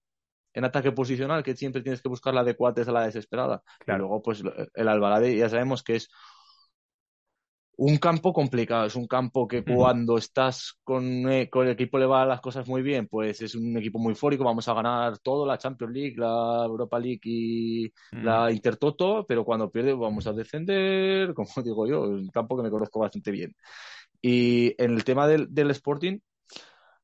en ataque posicional, que siempre tienes que buscar la de cuates a la desesperada. Y luego, pues el Alvarade ya sabemos que es un campo complicado, es un campo que cuando estás con, eh, con, el equipo le va las cosas muy bien, pues es un equipo muy fórico, vamos a ganar todo, la Champions League, la Europa League y la Intertoto, pero cuando pierde vamos a defender, como digo yo, un campo que me conozco bastante bien. Y en el tema del, del Sporting,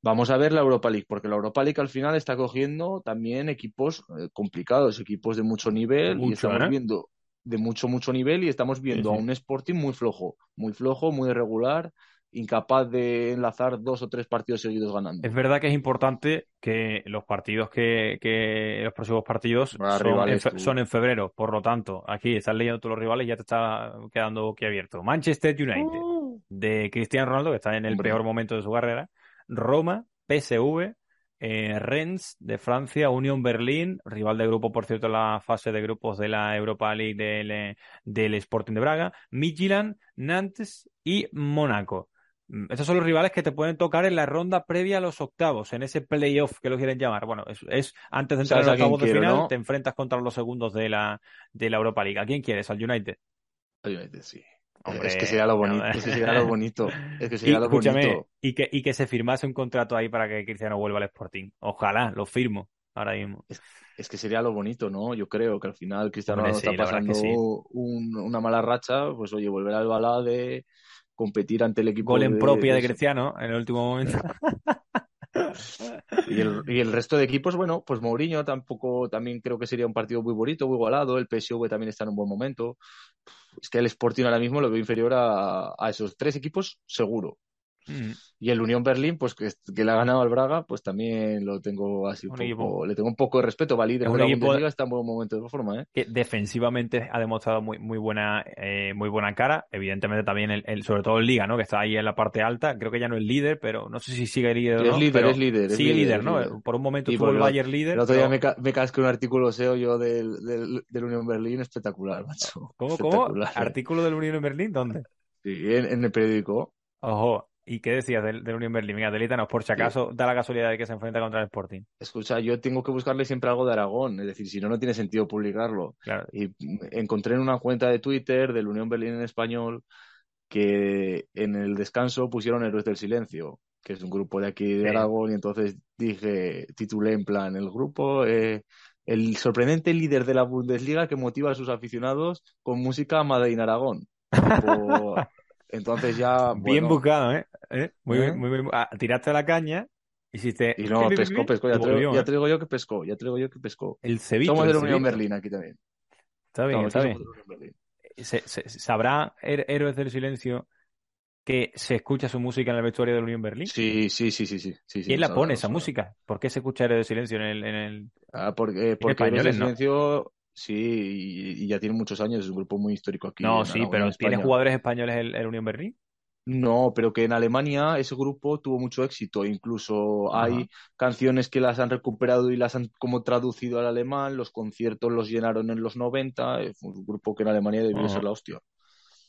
vamos a ver la Europa League, porque la Europa League al final está cogiendo también equipos eh, complicados, equipos de mucho nivel, y estamos ¿eh? viendo de mucho, mucho nivel y estamos viendo a un Sporting muy flojo, muy flojo, muy irregular, incapaz de enlazar dos o tres partidos seguidos ganando. Es verdad que es importante que los partidos que, que los próximos partidos son en, son en, febrero, por lo tanto, aquí estás leyendo todos los rivales y ya te está quedando abierto Manchester United uh. de Cristiano Ronaldo, que está en el peor momento de su carrera, Roma, PSV, eh, Rennes de Francia, Union Berlín, rival de grupo, por cierto, en la fase de grupos de la Europa League del, eh, del Sporting de Braga, Midtjylland, Nantes y Mónaco. Mm, estos son los rivales que te pueden tocar en la ronda previa a los octavos, en ese playoff que lo quieren llamar. Bueno, es, antes de entrar en los octavos de final, te enfrentas contra los segundos de la, de la Europa League. ¿A quién quieres? ¿Al United? Al United, sí es que sería lo bonito. Es que sería lo bonito. Es que sería y, lo bonito. Y que, y que se firmase un contrato ahí para que Cristiano vuelva al Sporting. Ojalá, lo firmo ahora mismo. Es, que sería lo bonito, ¿no? Yo creo que al final Cristiano está pasando una mala racha, pues oye, volver al balá de competir ante el equipo. Gol en propia de Cristiano en el último momento. y, el, resto de equipos, bueno, pues Mourinho tampoco, también creo que sería un partido muy bonito, muy igualado. El PSV también está en un buen momento es que el Sporting ahora mismo lo veo inferior a esos tres equipos, seguro. Mm. Y el Unión Berlín, pues que, le ha ganado al Braga, pues también lo tengo así un, poco, le tengo un poco de respeto. Valide, en la Bundesliga está en buen momento de forma, ¿eh? Que defensivamente ha demostrado muy, muy buena, eh, muy buena cara. Evidentemente también el, sobre todo el Liga, ¿no? Que está ahí en la parte alta. Creo que ya no es líder, pero no sé si sigue líder o no. Es líder, es líder. sigue líder, ¿no? Por un momento tuvo el Bayern líder. El otro día me, me casqué un artículo SEO yo del, del, Unión Berlín espectacular, macho. ¿Cómo, cómo? ¿Artículo del Unión Berlín? ¿Dónde? Sí, en, en el periódico. Ojo, ¿Y qué decías del, Unión Berlín? Venga, delítanos, por si acaso da la casualidad de que se enfrenta contra el Sporting. Escucha, yo tengo que buscarle siempre algo de Aragón, es decir, si no, no tiene sentido publicarlo. Y encontré en una cuenta de Twitter del Unión Berlín en español que en el descanso pusieron Héroes del Silencio, que es un grupo de aquí de Aragón, y entonces dije, titulé en plan, el grupo, eh, el sorprendente líder de la Bundesliga que motiva a sus aficionados con música amada en Aragón. Entonces ya. bien buscado, ¿eh? ¿Eh? Muy, bien, muy bien. Ah, tiraste la caña. Hiciste. Y no, pescó, pescó. Ya, traigo, ya traigo yo que pescó. Ya traigo yo que pescó. El ceviche. Somos de la Unión Berlín aquí también. Está bien, está bien. Se, ¿Sabrá Héroes del Silencio que se escucha su música en el vestuario de la Unión Berlín? Sí, sí, sí, sí. sí, sí ¿Quién la pone esa música? ¿Por qué se escucha Héroes del Silencio en el. En el... Ah, porque, porque Héroes del Silencio Sí, y, ya tiene muchos años, es un grupo muy histórico aquí. No, sí, pero ¿tiene jugadores españoles el, el Unión Berlín? No, pero que en Alemania ese grupo tuvo mucho éxito. Incluso hay canciones que las han recuperado y las han como traducido al alemán. Los conciertos los llenaron en los 90. Es un grupo que en Alemania debió ser la hostia.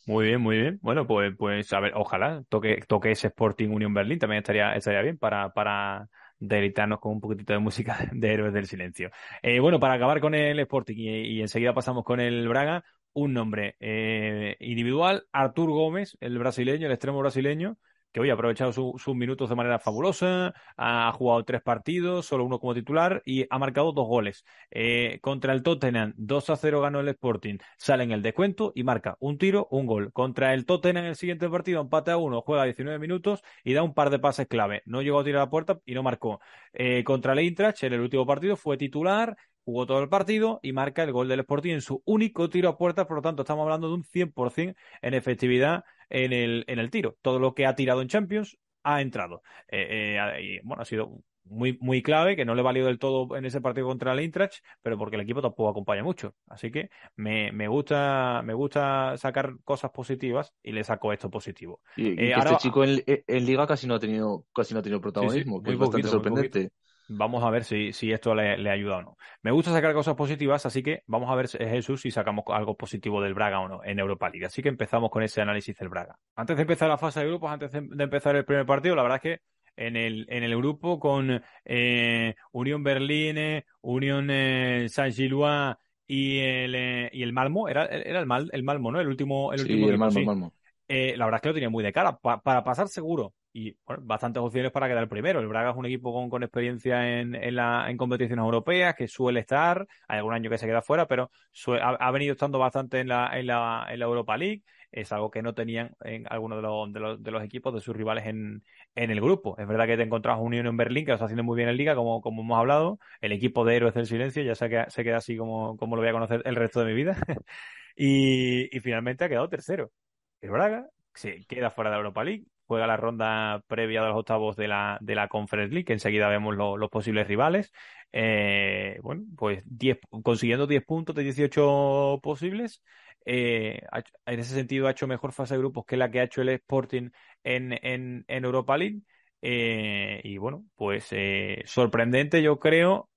Muy bien, muy bien. Bueno, pues, pues a ver, ojalá toque, toque ese Sporting Union Berlin. También estaría, estaría bien para, para deleitarnos con un poquitito de música de Héroes del Silencio. Eh, bueno, para acabar con el Sporting y, enseguida pasamos con el Braga, un nombre eh, individual, Artur Gómez, el brasileño, el extremo brasileño, que hoy ha aprovechado sus minutos de manera fabulosa, ha jugado tres partidos, solo uno como titular y ha marcado dos goles. Eh, contra el Tottenham, 2 a 0 ganó el Sporting, sale en el descuento y marca un tiro, un gol. Contra el Tottenham en el siguiente partido, empate a uno, juega 19 minutos y da un par de pases clave. No llegó a tirar la puerta y no marcó. Eh, contra el Eintracht, en el último partido, fue titular jugó todo el partido y marca el gol del Sporting en su único tiro a puerta, por lo tanto estamos hablando de un 100% en efectividad en el, en el tiro. Todo lo que ha tirado en Champions ha entrado. Eh, eh, y, bueno, ha sido muy, muy clave, que no le valió del todo en ese partido contra el Eintracht, pero porque el equipo tampoco acompaña mucho. Así que me, me gusta, me gusta sacar cosas positivas y le saco esto positivo. Y, Eh, que ahora- este chico en, en Liga casi no ha tenido, casi no ha tenido protagonismo, que muy es bastante poquito, sorprendente. Vamos a ver si, si esto le, le ayuda o no. Me gusta sacar cosas positivas, así que vamos a ver, eh, Jesús, si sacamos algo positivo del Braga o no en Europa League. Así que empezamos con ese análisis del Braga. Antes de empezar la fase de grupos, antes de, de empezar el primer partido, la verdad es que en el, en el grupo con eh, Unión Berlín, eh, Unión eh, Saint-Gillois y el, y el Malmo, era, era el, Mal, el Malmo, ¿no? El último, el Sí, último el Malmo, sí el Malmo. eh, la verdad es que lo tenía muy de cara, pa- para pasar seguro. Y bueno, bastantes opciones para quedar primero. El Braga es un equipo con, con experiencia en, en, competiciones europeas, que suele estar, hay algún año que se queda fuera, pero sue- ha, ha venido estando bastante en la, en, la, Europa League. Es algo que no tenían en algunos de los, de los, de los equipos de sus rivales en, en el grupo. Es verdad que te encontrás un Unión en Berlín que lo está haciendo muy bien en Liga, como, como hemos hablado. El equipo de héroes del silencio ya se queda, se queda así como, como lo voy a conocer el resto de mi vida. y, y finalmente ha quedado tercero. El Braga se queda fuera de la Europa League, juega la ronda previa de los octavos de la, de la Conference League, que enseguida vemos lo- los posibles rivales. Eh, bueno, pues 10, consiguiendo 10 puntos de 18 posibles. Eh, en ese sentido ha hecho mejor fase de grupos que la que ha hecho el Sporting en, en, en Europa League. Eh, y bueno, pues eh, sorprendente yo creo,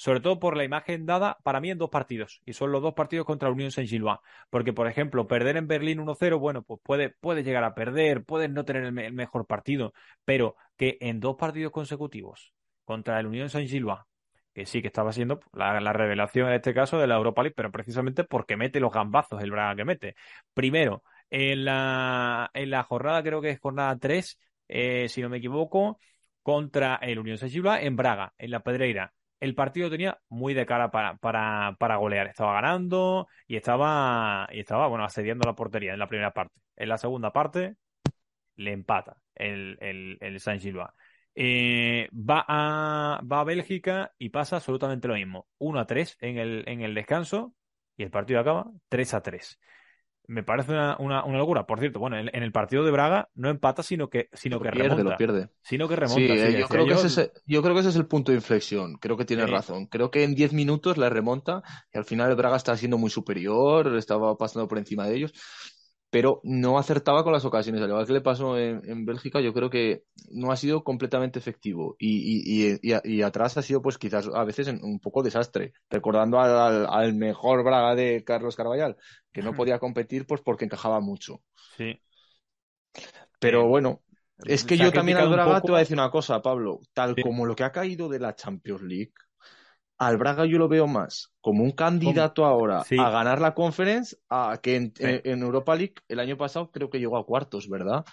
sobre todo por la imagen dada para mí en dos partidos. Y son los dos partidos contra Unión Saint-Gillois. Porque, por ejemplo, perder en Berlín 1-0, bueno, pues puede, puede llegar a perder, puedes no tener el, me- el mejor partido, pero que en dos partidos consecutivos contra el Unión Saint-Gillois, que sí que estaba siendo la, la revelación en este caso de la Europa League, pero precisamente porque mete los gambazos el Braga que mete. Primero, en la, en la jornada, creo que es jornada 3, eh, si no me equivoco, contra el Unión Saint-Gillois en Braga, en la Pedreira el partido tenía muy de cara para, para, para golear. Estaba ganando y estaba, y estaba, bueno, asediando la portería en la primera parte. En la segunda parte le empata el, el, el San. Eh, va a, va a Bélgica y pasa absolutamente lo mismo. 1 a 3 en el, en el descanso y el partido acaba 3 a 3. Me parece una, una, una locura. Por cierto, bueno, en, en el partido de Braga no empata, sino que, sino Lo que pierde, remonta. lo pierde. Sino que remonta. Sí, sí, eh, yo, creo que yo- ese es, yo creo que ese es el punto de inflexión. Creo que tienes Sí. razón. Creo que en 10 minutos la remonta y al final el Braga está siendo muy superior, estaba pasando por encima de ellos, pero no acertaba con las ocasiones. Al igual que le pasó en, en Bélgica, yo creo que no ha sido completamente efectivo y, y, y, y, atrás ha sido pues quizás a veces un poco desastre, recordando al, al- al mejor Braga de Carlos Carballal, que no podía competir pues porque encajaba mucho. Sí. Pero bueno, es que yo también al Braga poco- te voy a decir una cosa, Pablo. Tal Sí. como lo que ha caído de la Champions League, al Braga yo lo veo más como un candidato ahora Sí. a ganar la Conference a que en, Sí. en- Europa League el año pasado creo que llegó a cuartos, ¿verdad?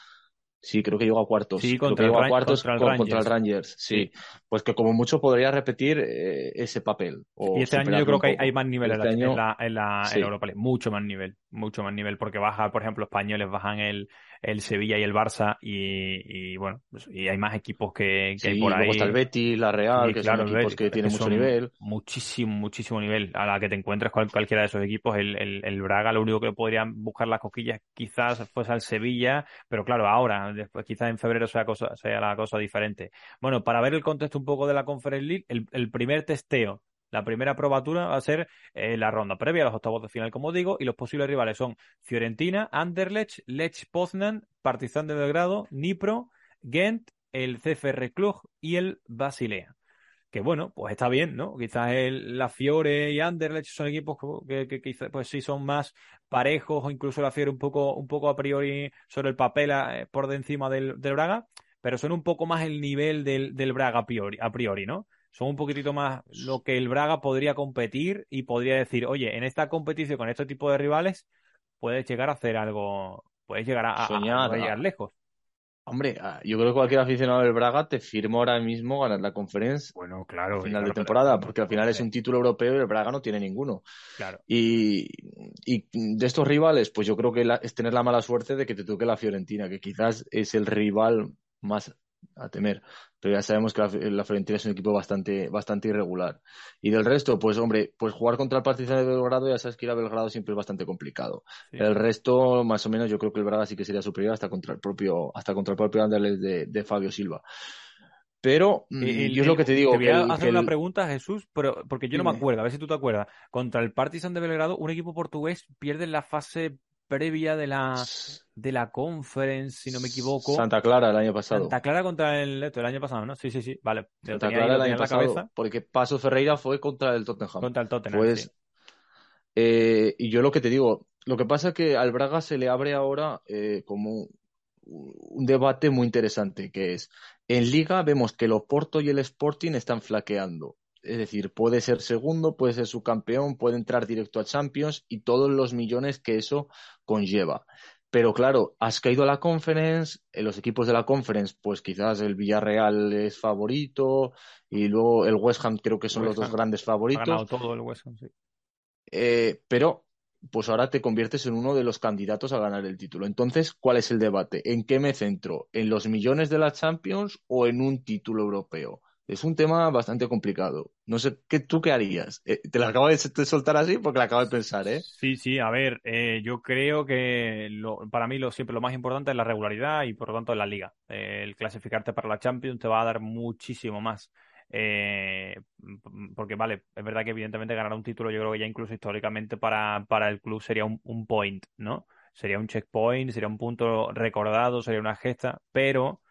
Sí, creo que llegó a cuartos. Sí, Creo contra que el llegó a Ran- cuartos contra el con- contra el Rangers. Sí. Pues que como mucho podría repetir eh, ese papel. o Y este año yo creo que hay, más nivel en, Este la, año- en la, en la- en sí. la Europa League. Mucho más nivel. Mucho más nivel. Porque baja, por ejemplo, españoles bajan el, el Sevilla y el Barça. Y, y bueno, pues, y hay más equipos que, que Sí, hay por ahí. luego está el Betis, la Real, Sí, que claro, son equipos Betis, que tienen que mucho nivel. Muchísimo, muchísimo nivel. A la que te encuentres cual- cualquiera de esos equipos, el, el, el Braga, lo único que podrían buscar las cosquillas quizás fuese al Sevilla, pero claro, ahora, después quizás en febrero sea, cosa, sea la cosa diferente. Bueno, para ver el contexto un poco de la Conference League, el, el primer testeo, la primera probatura va a ser eh, la ronda previa los octavos de final, como digo, y los posibles rivales son Fiorentina, Anderlecht, Lech Poznan, Partizan de Belgrado, Dnipro, Ghent, el CFR Cluj y el Basilea que bueno, pues está bien, ¿no? Quizás el, la Fiore y Anderlecht son equipos que, que, quizás pues sí son más parejos o incluso la Fiore un poco, un poco a priori sobre el papel eh, por de encima del, del, Braga, pero son un poco más el nivel del, del Braga a priori, a priori, ¿no? Son un poquitito más lo que el Braga podría competir y podría decir, oye, en esta competición con este tipo de rivales puedes llegar a hacer algo, puedes llegar a, Soñar, a llegar lejos. Hombre, yo creo que cualquier aficionado del Braga te firma ahora mismo ganar la conferencia bueno, claro, final claro, de temporada, porque al final es un título europeo y el Braga no tiene ninguno. Claro. Y, y de estos rivales, pues yo creo que la, es tener la mala suerte de que te toque la Fiorentina, que quizás es el rival más a temer. Pero ya sabemos que la, la, Fiorentina es un equipo bastante, bastante irregular. Y del resto, pues hombre, pues jugar contra el Partizan de Belgrado, ya sabes que ir a Belgrado siempre es bastante complicado. Sí. El resto, más o menos, yo creo que el Braga sí que sería superior hasta contra el propio, hasta contra el propio Anderlecht de, de Fabio Silva. Pero el, yo es lo que te digo. Te voy a hacer una pregunta, Jesús, pero porque yo no me acuerdo, a ver si tú te acuerdas. Contra el Partizan de Belgrado, un equipo portugués pierde la fase previa de la de la conference, si no me equivoco. Santa Clara el año pasado. Santa Clara contra el el año pasado, ¿no? Sí, sí, sí, vale. Santa Clara el año pasado, cabeza. porque Paso Ferreira fue contra el Tottenham. Contra el Tottenham, pues, sí. eh, y yo lo que te digo, lo que pasa es que al Braga se le abre ahora eh, como un debate muy interesante, que es, en Liga vemos que el Oporto y el Sporting están flaqueando. Es decir, puede ser segundo, puede ser subcampeón, puede entrar directo a Champions y todos los millones que eso conlleva. Pero claro, has caído a la conference, en los equipos de la conference, pues quizás el Villarreal es favorito y luego el West Ham creo que son los dos grandes favoritos. Ha ganado todo el West Ham, sí. Eh, pero pues ahora te conviertes en uno de los candidatos a ganar el título. Entonces, ¿cuál es el debate? ¿En qué me centro? ¿En los millones de la Champions o en un título europeo? Es un tema bastante complicado. No sé, ¿qué, ¿tú qué harías? Eh, te la acabo de soltar así porque la acabo de pensar, ¿eh? Sí, sí, a ver, eh, yo creo que para mí lo, siempre lo más importante es la regularidad y por lo tanto la liga. Eh, el clasificarte para la Champions te va a dar muchísimo más. Porque vale, es verdad que evidentemente ganar un título yo creo que ya incluso históricamente para, para el club sería un point, ¿no? Sería un checkpoint, sería un punto recordado, sería una gesta, pero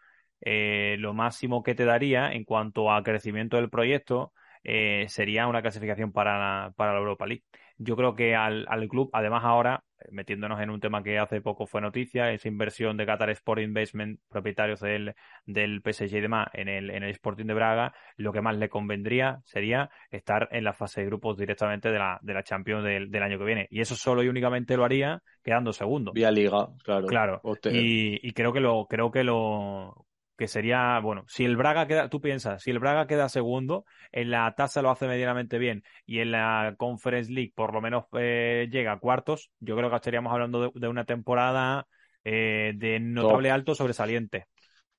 eh, lo máximo que te daría en cuanto a crecimiento del proyecto eh, sería una clasificación para la, para la Europa League. Yo creo que al, al club, además ahora, metiéndonos en un tema que hace poco fue noticia, esa inversión de Qatar Sport Investment, propietarios del, del PSG y demás, en el, en el Sporting de Braga, lo que más le convendría sería estar en la fase de grupos directamente de la, de la Champions del, del año que viene. Y eso solo y únicamente lo haría quedando segundo. Vía Liga, claro. Claro. Y, y creo que lo, creo que lo, que sería, bueno, si el Braga queda, tú piensas, si el Braga queda segundo, en la tasa lo hace medianamente bien y en la Conference League por lo menos eh, llega a cuartos, yo creo que estaríamos hablando de, de una temporada eh, de notable alto sobresaliente.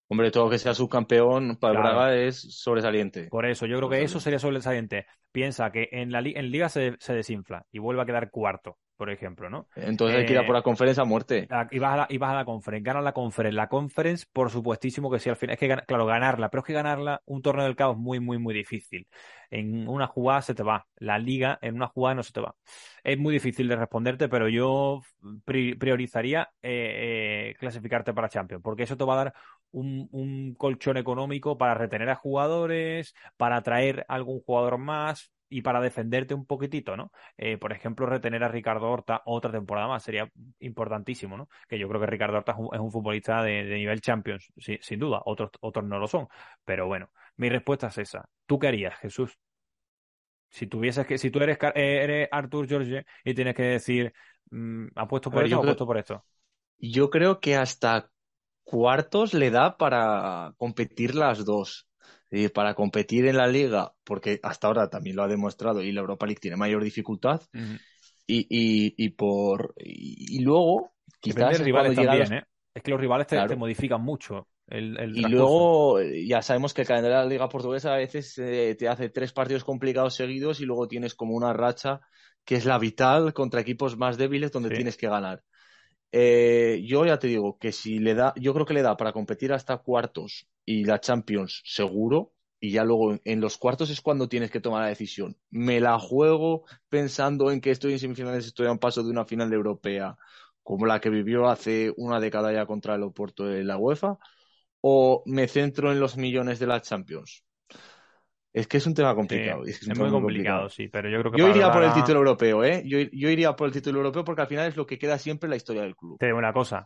Hombre, todo que sea subcampeón para claro. el Braga es sobresaliente. Por eso, yo creo que eso sería sobresaliente. Piensa que en la en Liga se, se desinfla y vuelve a quedar cuarto por ejemplo, ¿no? Entonces eh, hay que ir a por la conferencia a muerte. Y vas a la, y vas a la conference, ganas la conference. La conference, por supuestísimo que sí, al final. Es que, claro, ganarla, pero es que ganarla, un torneo del caos es muy, muy, muy difícil. En una jugada se te va. La liga, en una jugada no se te va. Es muy difícil de responderte, pero yo priorizaría eh, eh, clasificarte para Champions, porque eso te va a dar un, un colchón económico para retener a jugadores, para atraer a algún jugador más, y para defenderte un poquitito, ¿no? Eh, por ejemplo, retener a Ricardo Horta otra temporada más sería importantísimo, ¿no? Que yo creo que Ricardo Horta es un, futbolista de, de, nivel Champions, sin duda, otros, otros no lo son. Pero bueno, mi respuesta es esa. ¿Tú qué harías, Jesús? Si tuvieses que, si tú eres, eres Artur George y tienes que decir, mmm, ¿apuesto por esto o apuesto por esto? Yo creo que hasta cuartos le da para competir las dos y para competir en la liga, porque hasta ahora también lo ha demostrado y la Europa League tiene mayor dificultad, uh -huh. y, y, y, por y, y luego quizás rivales también, los... ¿eh? es que los rivales te, claro. te modifican mucho. El, el y luego ya sabemos que el calendario de la Liga Portuguesa a veces eh, te hace tres partidos complicados seguidos y luego tienes como una racha que es la vital contra equipos más débiles donde sí. tienes que ganar. Eh, yo ya te digo que si le da, yo creo que le da para competir hasta cuartos y la Champions seguro, y ya luego en los cuartos es cuando tienes que tomar la decisión. ¿Me la juego pensando en que estoy en semifinales, estoy a un paso de una final europea como la que vivió hace una década ya contra el Oporto de la UEFA? ¿O me centro en los millones de la Champions? Es que es un tema complicado. Sí, es, es muy complicado, complicado, sí, pero yo creo que yo iría por el título europeo, ¿eh? Yo, yo, iría por el título europeo porque al final es lo que queda siempre en la historia del club. Te digo una cosa,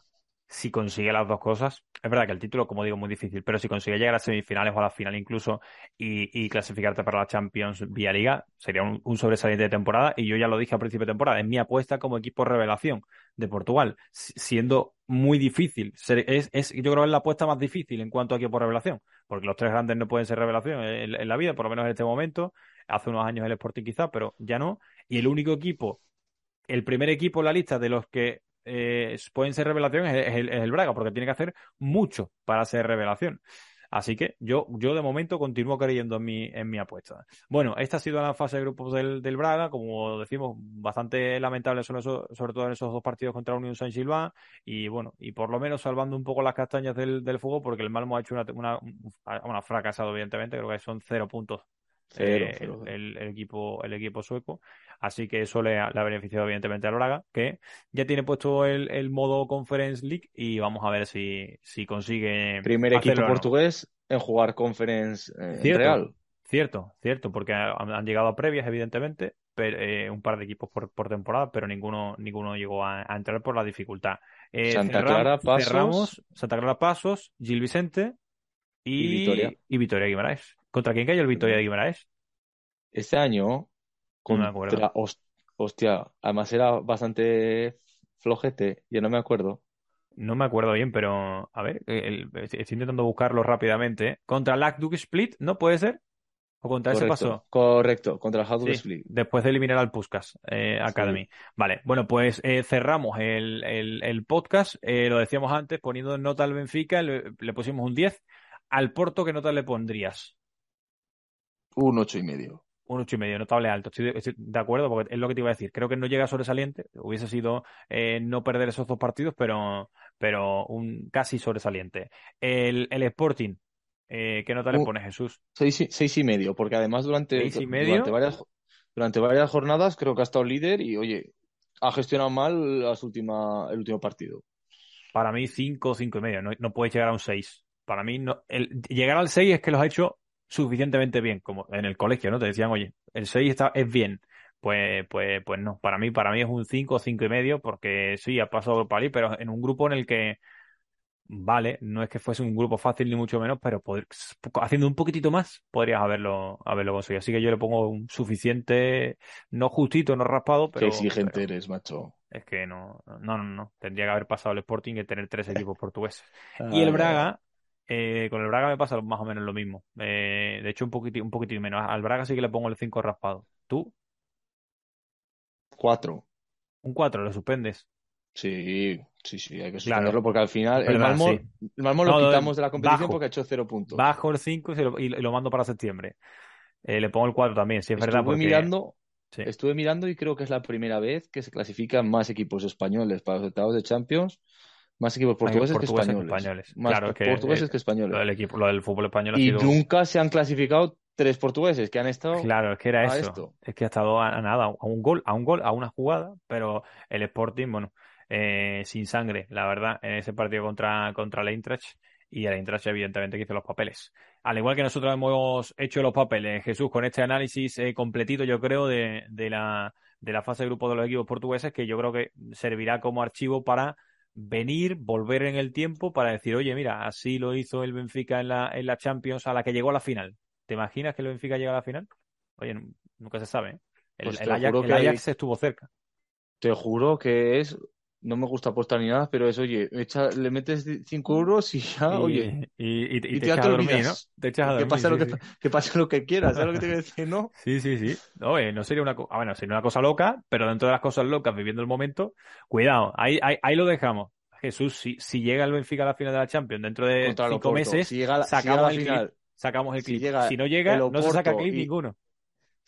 si consigue las dos cosas, es verdad que el título, como digo, es muy difícil, pero si consigue llegar a semifinales o a la final incluso y, clasificarte para la Champions vía Liga, sería un, sobresaliente de temporada. Y yo ya lo dije al principio de temporada, es mi apuesta como equipo revelación de Portugal, siendo muy difícil. Es, es, yo creo que es la apuesta más difícil en cuanto a equipo revelación, porque los tres grandes no pueden ser revelación en la vida, por lo menos en este momento. Hace unos años el Sporting quizá, pero ya no. Y el único equipo, el primer equipo en la lista de los que eh, pueden ser revelaciones es el, el, Braga, porque tiene que hacer mucho para ser revelación. Así que yo, yo de momento continúo creyendo en mi, en mi apuesta. Bueno, esta ha sido la fase de grupos del, del Braga, como decimos, bastante lamentable sobre, sobre todo en esos dos partidos contra Unión San Silván y bueno, y por lo menos salvando un poco las castañas del, del fuego porque el Malmo ha hecho una, una, una fracasado evidentemente, creo que son cero puntos eh, el, equipo, el equipo sueco. Así que eso le ha, beneficiado evidentemente al Braga, que ya tiene puesto el, modo Conference League y vamos a ver si, si consigue. Primer equipo portugués en jugar Conference eh, Real. Cierto, cierto, porque han, llegado a previas, evidentemente, pero, eh, un par de equipos por, por, temporada, pero ninguno, ninguno llegó a, entrar por la dificultad. Santa Clara, Pasos. Santa Clara Pasos, Gil Vicente y, y Vitoria. Y Vitoria Guimaraes. ¿Contra quién cayó el Victoria de Guimaraes? Este año, contra. hostia, además era bastante flojete, yo no me acuerdo. No me acuerdo bien, pero a ver, estoy intentando buscarlo rápidamente. ¿Contra Lacduc Split? ¿No puede ser? ¿O contra ese paso? Correcto, contra el Split. Después de eliminar al Puskas eh, Academy. Vale, bueno, pues eh, cerramos el, podcast. Eh, lo decíamos antes, poniendo nota al Benfica, le, le pusimos un 10. Al Porto, ¿qué nota le pondrías? Un ocho y medio. Un ocho y medio, notable alto. Estoy de, acuerdo, porque es lo que te iba a decir. Creo que no llega sobresaliente. Hubiese sido eh, no perder esos dos partidos, pero, pero un casi sobresaliente. El, el Sporting, eh, ¿qué nota le pone Jesús? Seis, seis y medio, porque además durante, durante, varias, durante varias jornadas creo que ha estado líder y, oye, ha gestionado mal las última, el último partido. Para mí, cinco, cinco y medio. No, no puedes llegar a un seis. Para mí, no, el, llegar al seis es que los ha hecho suficientemente bien, como en el colegio, ¿no? Te decían, oye, el 6 está, es bien. Pues, pues, pues no, para mí, para mí es un 5 o 5 y medio, porque sí, ha pasado por ahí, pero en un grupo en el que, vale, no es que fuese un grupo fácil ni mucho menos, pero haciendo un poquitito más, podrías haberlo, haberlo conseguido. Así que yo le pongo un suficiente, no justito, no raspado, pero. Qué exigente eres, macho. Es que no, no, no, no. Tendría que haber pasado el Sporting y tener tres equipos portugueses. y el Braga, eh, con el Braga me pasa más o menos lo mismo. Eh, de hecho, un poquitín, un poquitín menos. Al Braga sí que le pongo el 5 raspado. ¿Tú? 4. Un 4, lo suspendes. Sí, sí, sí, hay que suspenderlo porque al final el Malmo, el Malmo lo quitamos de la competición porque ha hecho 0 puntos. Bajo el 5 y, lo, mando para septiembre. Eh, le pongo el 4 también, si es verdad. Porque... mirando, Estuve mirando y creo que es la primera vez que se clasifican más equipos españoles para los octavos de Champions más equipos portugueses, que españoles. Más claro, portugueses que españoles. Lo del, equipo, lo del fútbol español y nunca se han clasificado tres portugueses que han estado. Claro, es que era eso. Es que ha estado a, nada, a un gol, a un gol, a una jugada, pero el Sporting, bueno, eh, sin sangre, la verdad, en ese partido contra, contra el Eintracht y el Eintracht evidentemente que hizo los papeles. Al igual que nosotros hemos hecho los papeles, Jesús, con este análisis eh, completito, yo creo, de, de, la, de la fase de grupo de los equipos portugueses, que yo creo que servirá como archivo para venir, volver en el tiempo para decir, oye, mira, así lo hizo el Benfica en la, en la Champions a la que llegó a la final. ¿Te imaginas que el Benfica llega a la final? Oye, nunca se sabe. ¿eh? El, pues Ajax, estuvo cerca. Te juro que es no me gusta apostar ni nada, pero es, oye, le metes 5 euros y ya, oye. Y, te, echas a dormir, ¿no? Te echas a dormir. Que pase, lo, que, que pase lo que quieras, ¿sabes lo que te quiero decir, no? Sí, sí, sí. No, no sería una, ah, bueno, sería una cosa loca, pero dentro de las cosas locas, viviendo el momento, cuidado, ahí, ahí, ahí lo dejamos. Jesús, si, si llega el Benfica a la final de la Champions dentro de cinco meses, sacamos, el clip, sacamos el clip. Si, no llega, no se saca clip ninguno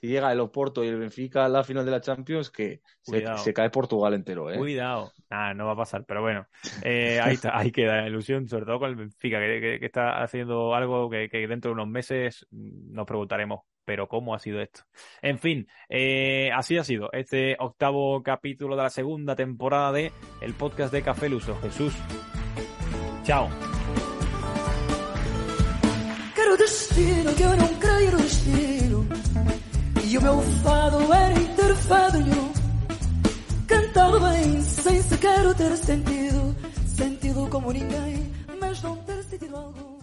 si llega el Oporto y el Benfica a la final de la Champions, que se, cae Portugal entero. ¿eh? Cuidado. Ah, no va a pasar, pero bueno, eh, ahí, está, ahí queda la ilusión, sobre todo con el Benfica, que, está haciendo algo que, dentro de unos meses nos preguntaremos, pero ¿cómo ha sido esto? En fin, eh, así ha sido este octavo capítulo de la segunda temporada de el podcast de Café Luso. Jesús, chao. E o meu fado era interfado Cantado bem, sem sequer ter sentido. Sentido como ninguém Mas não ter sentido algum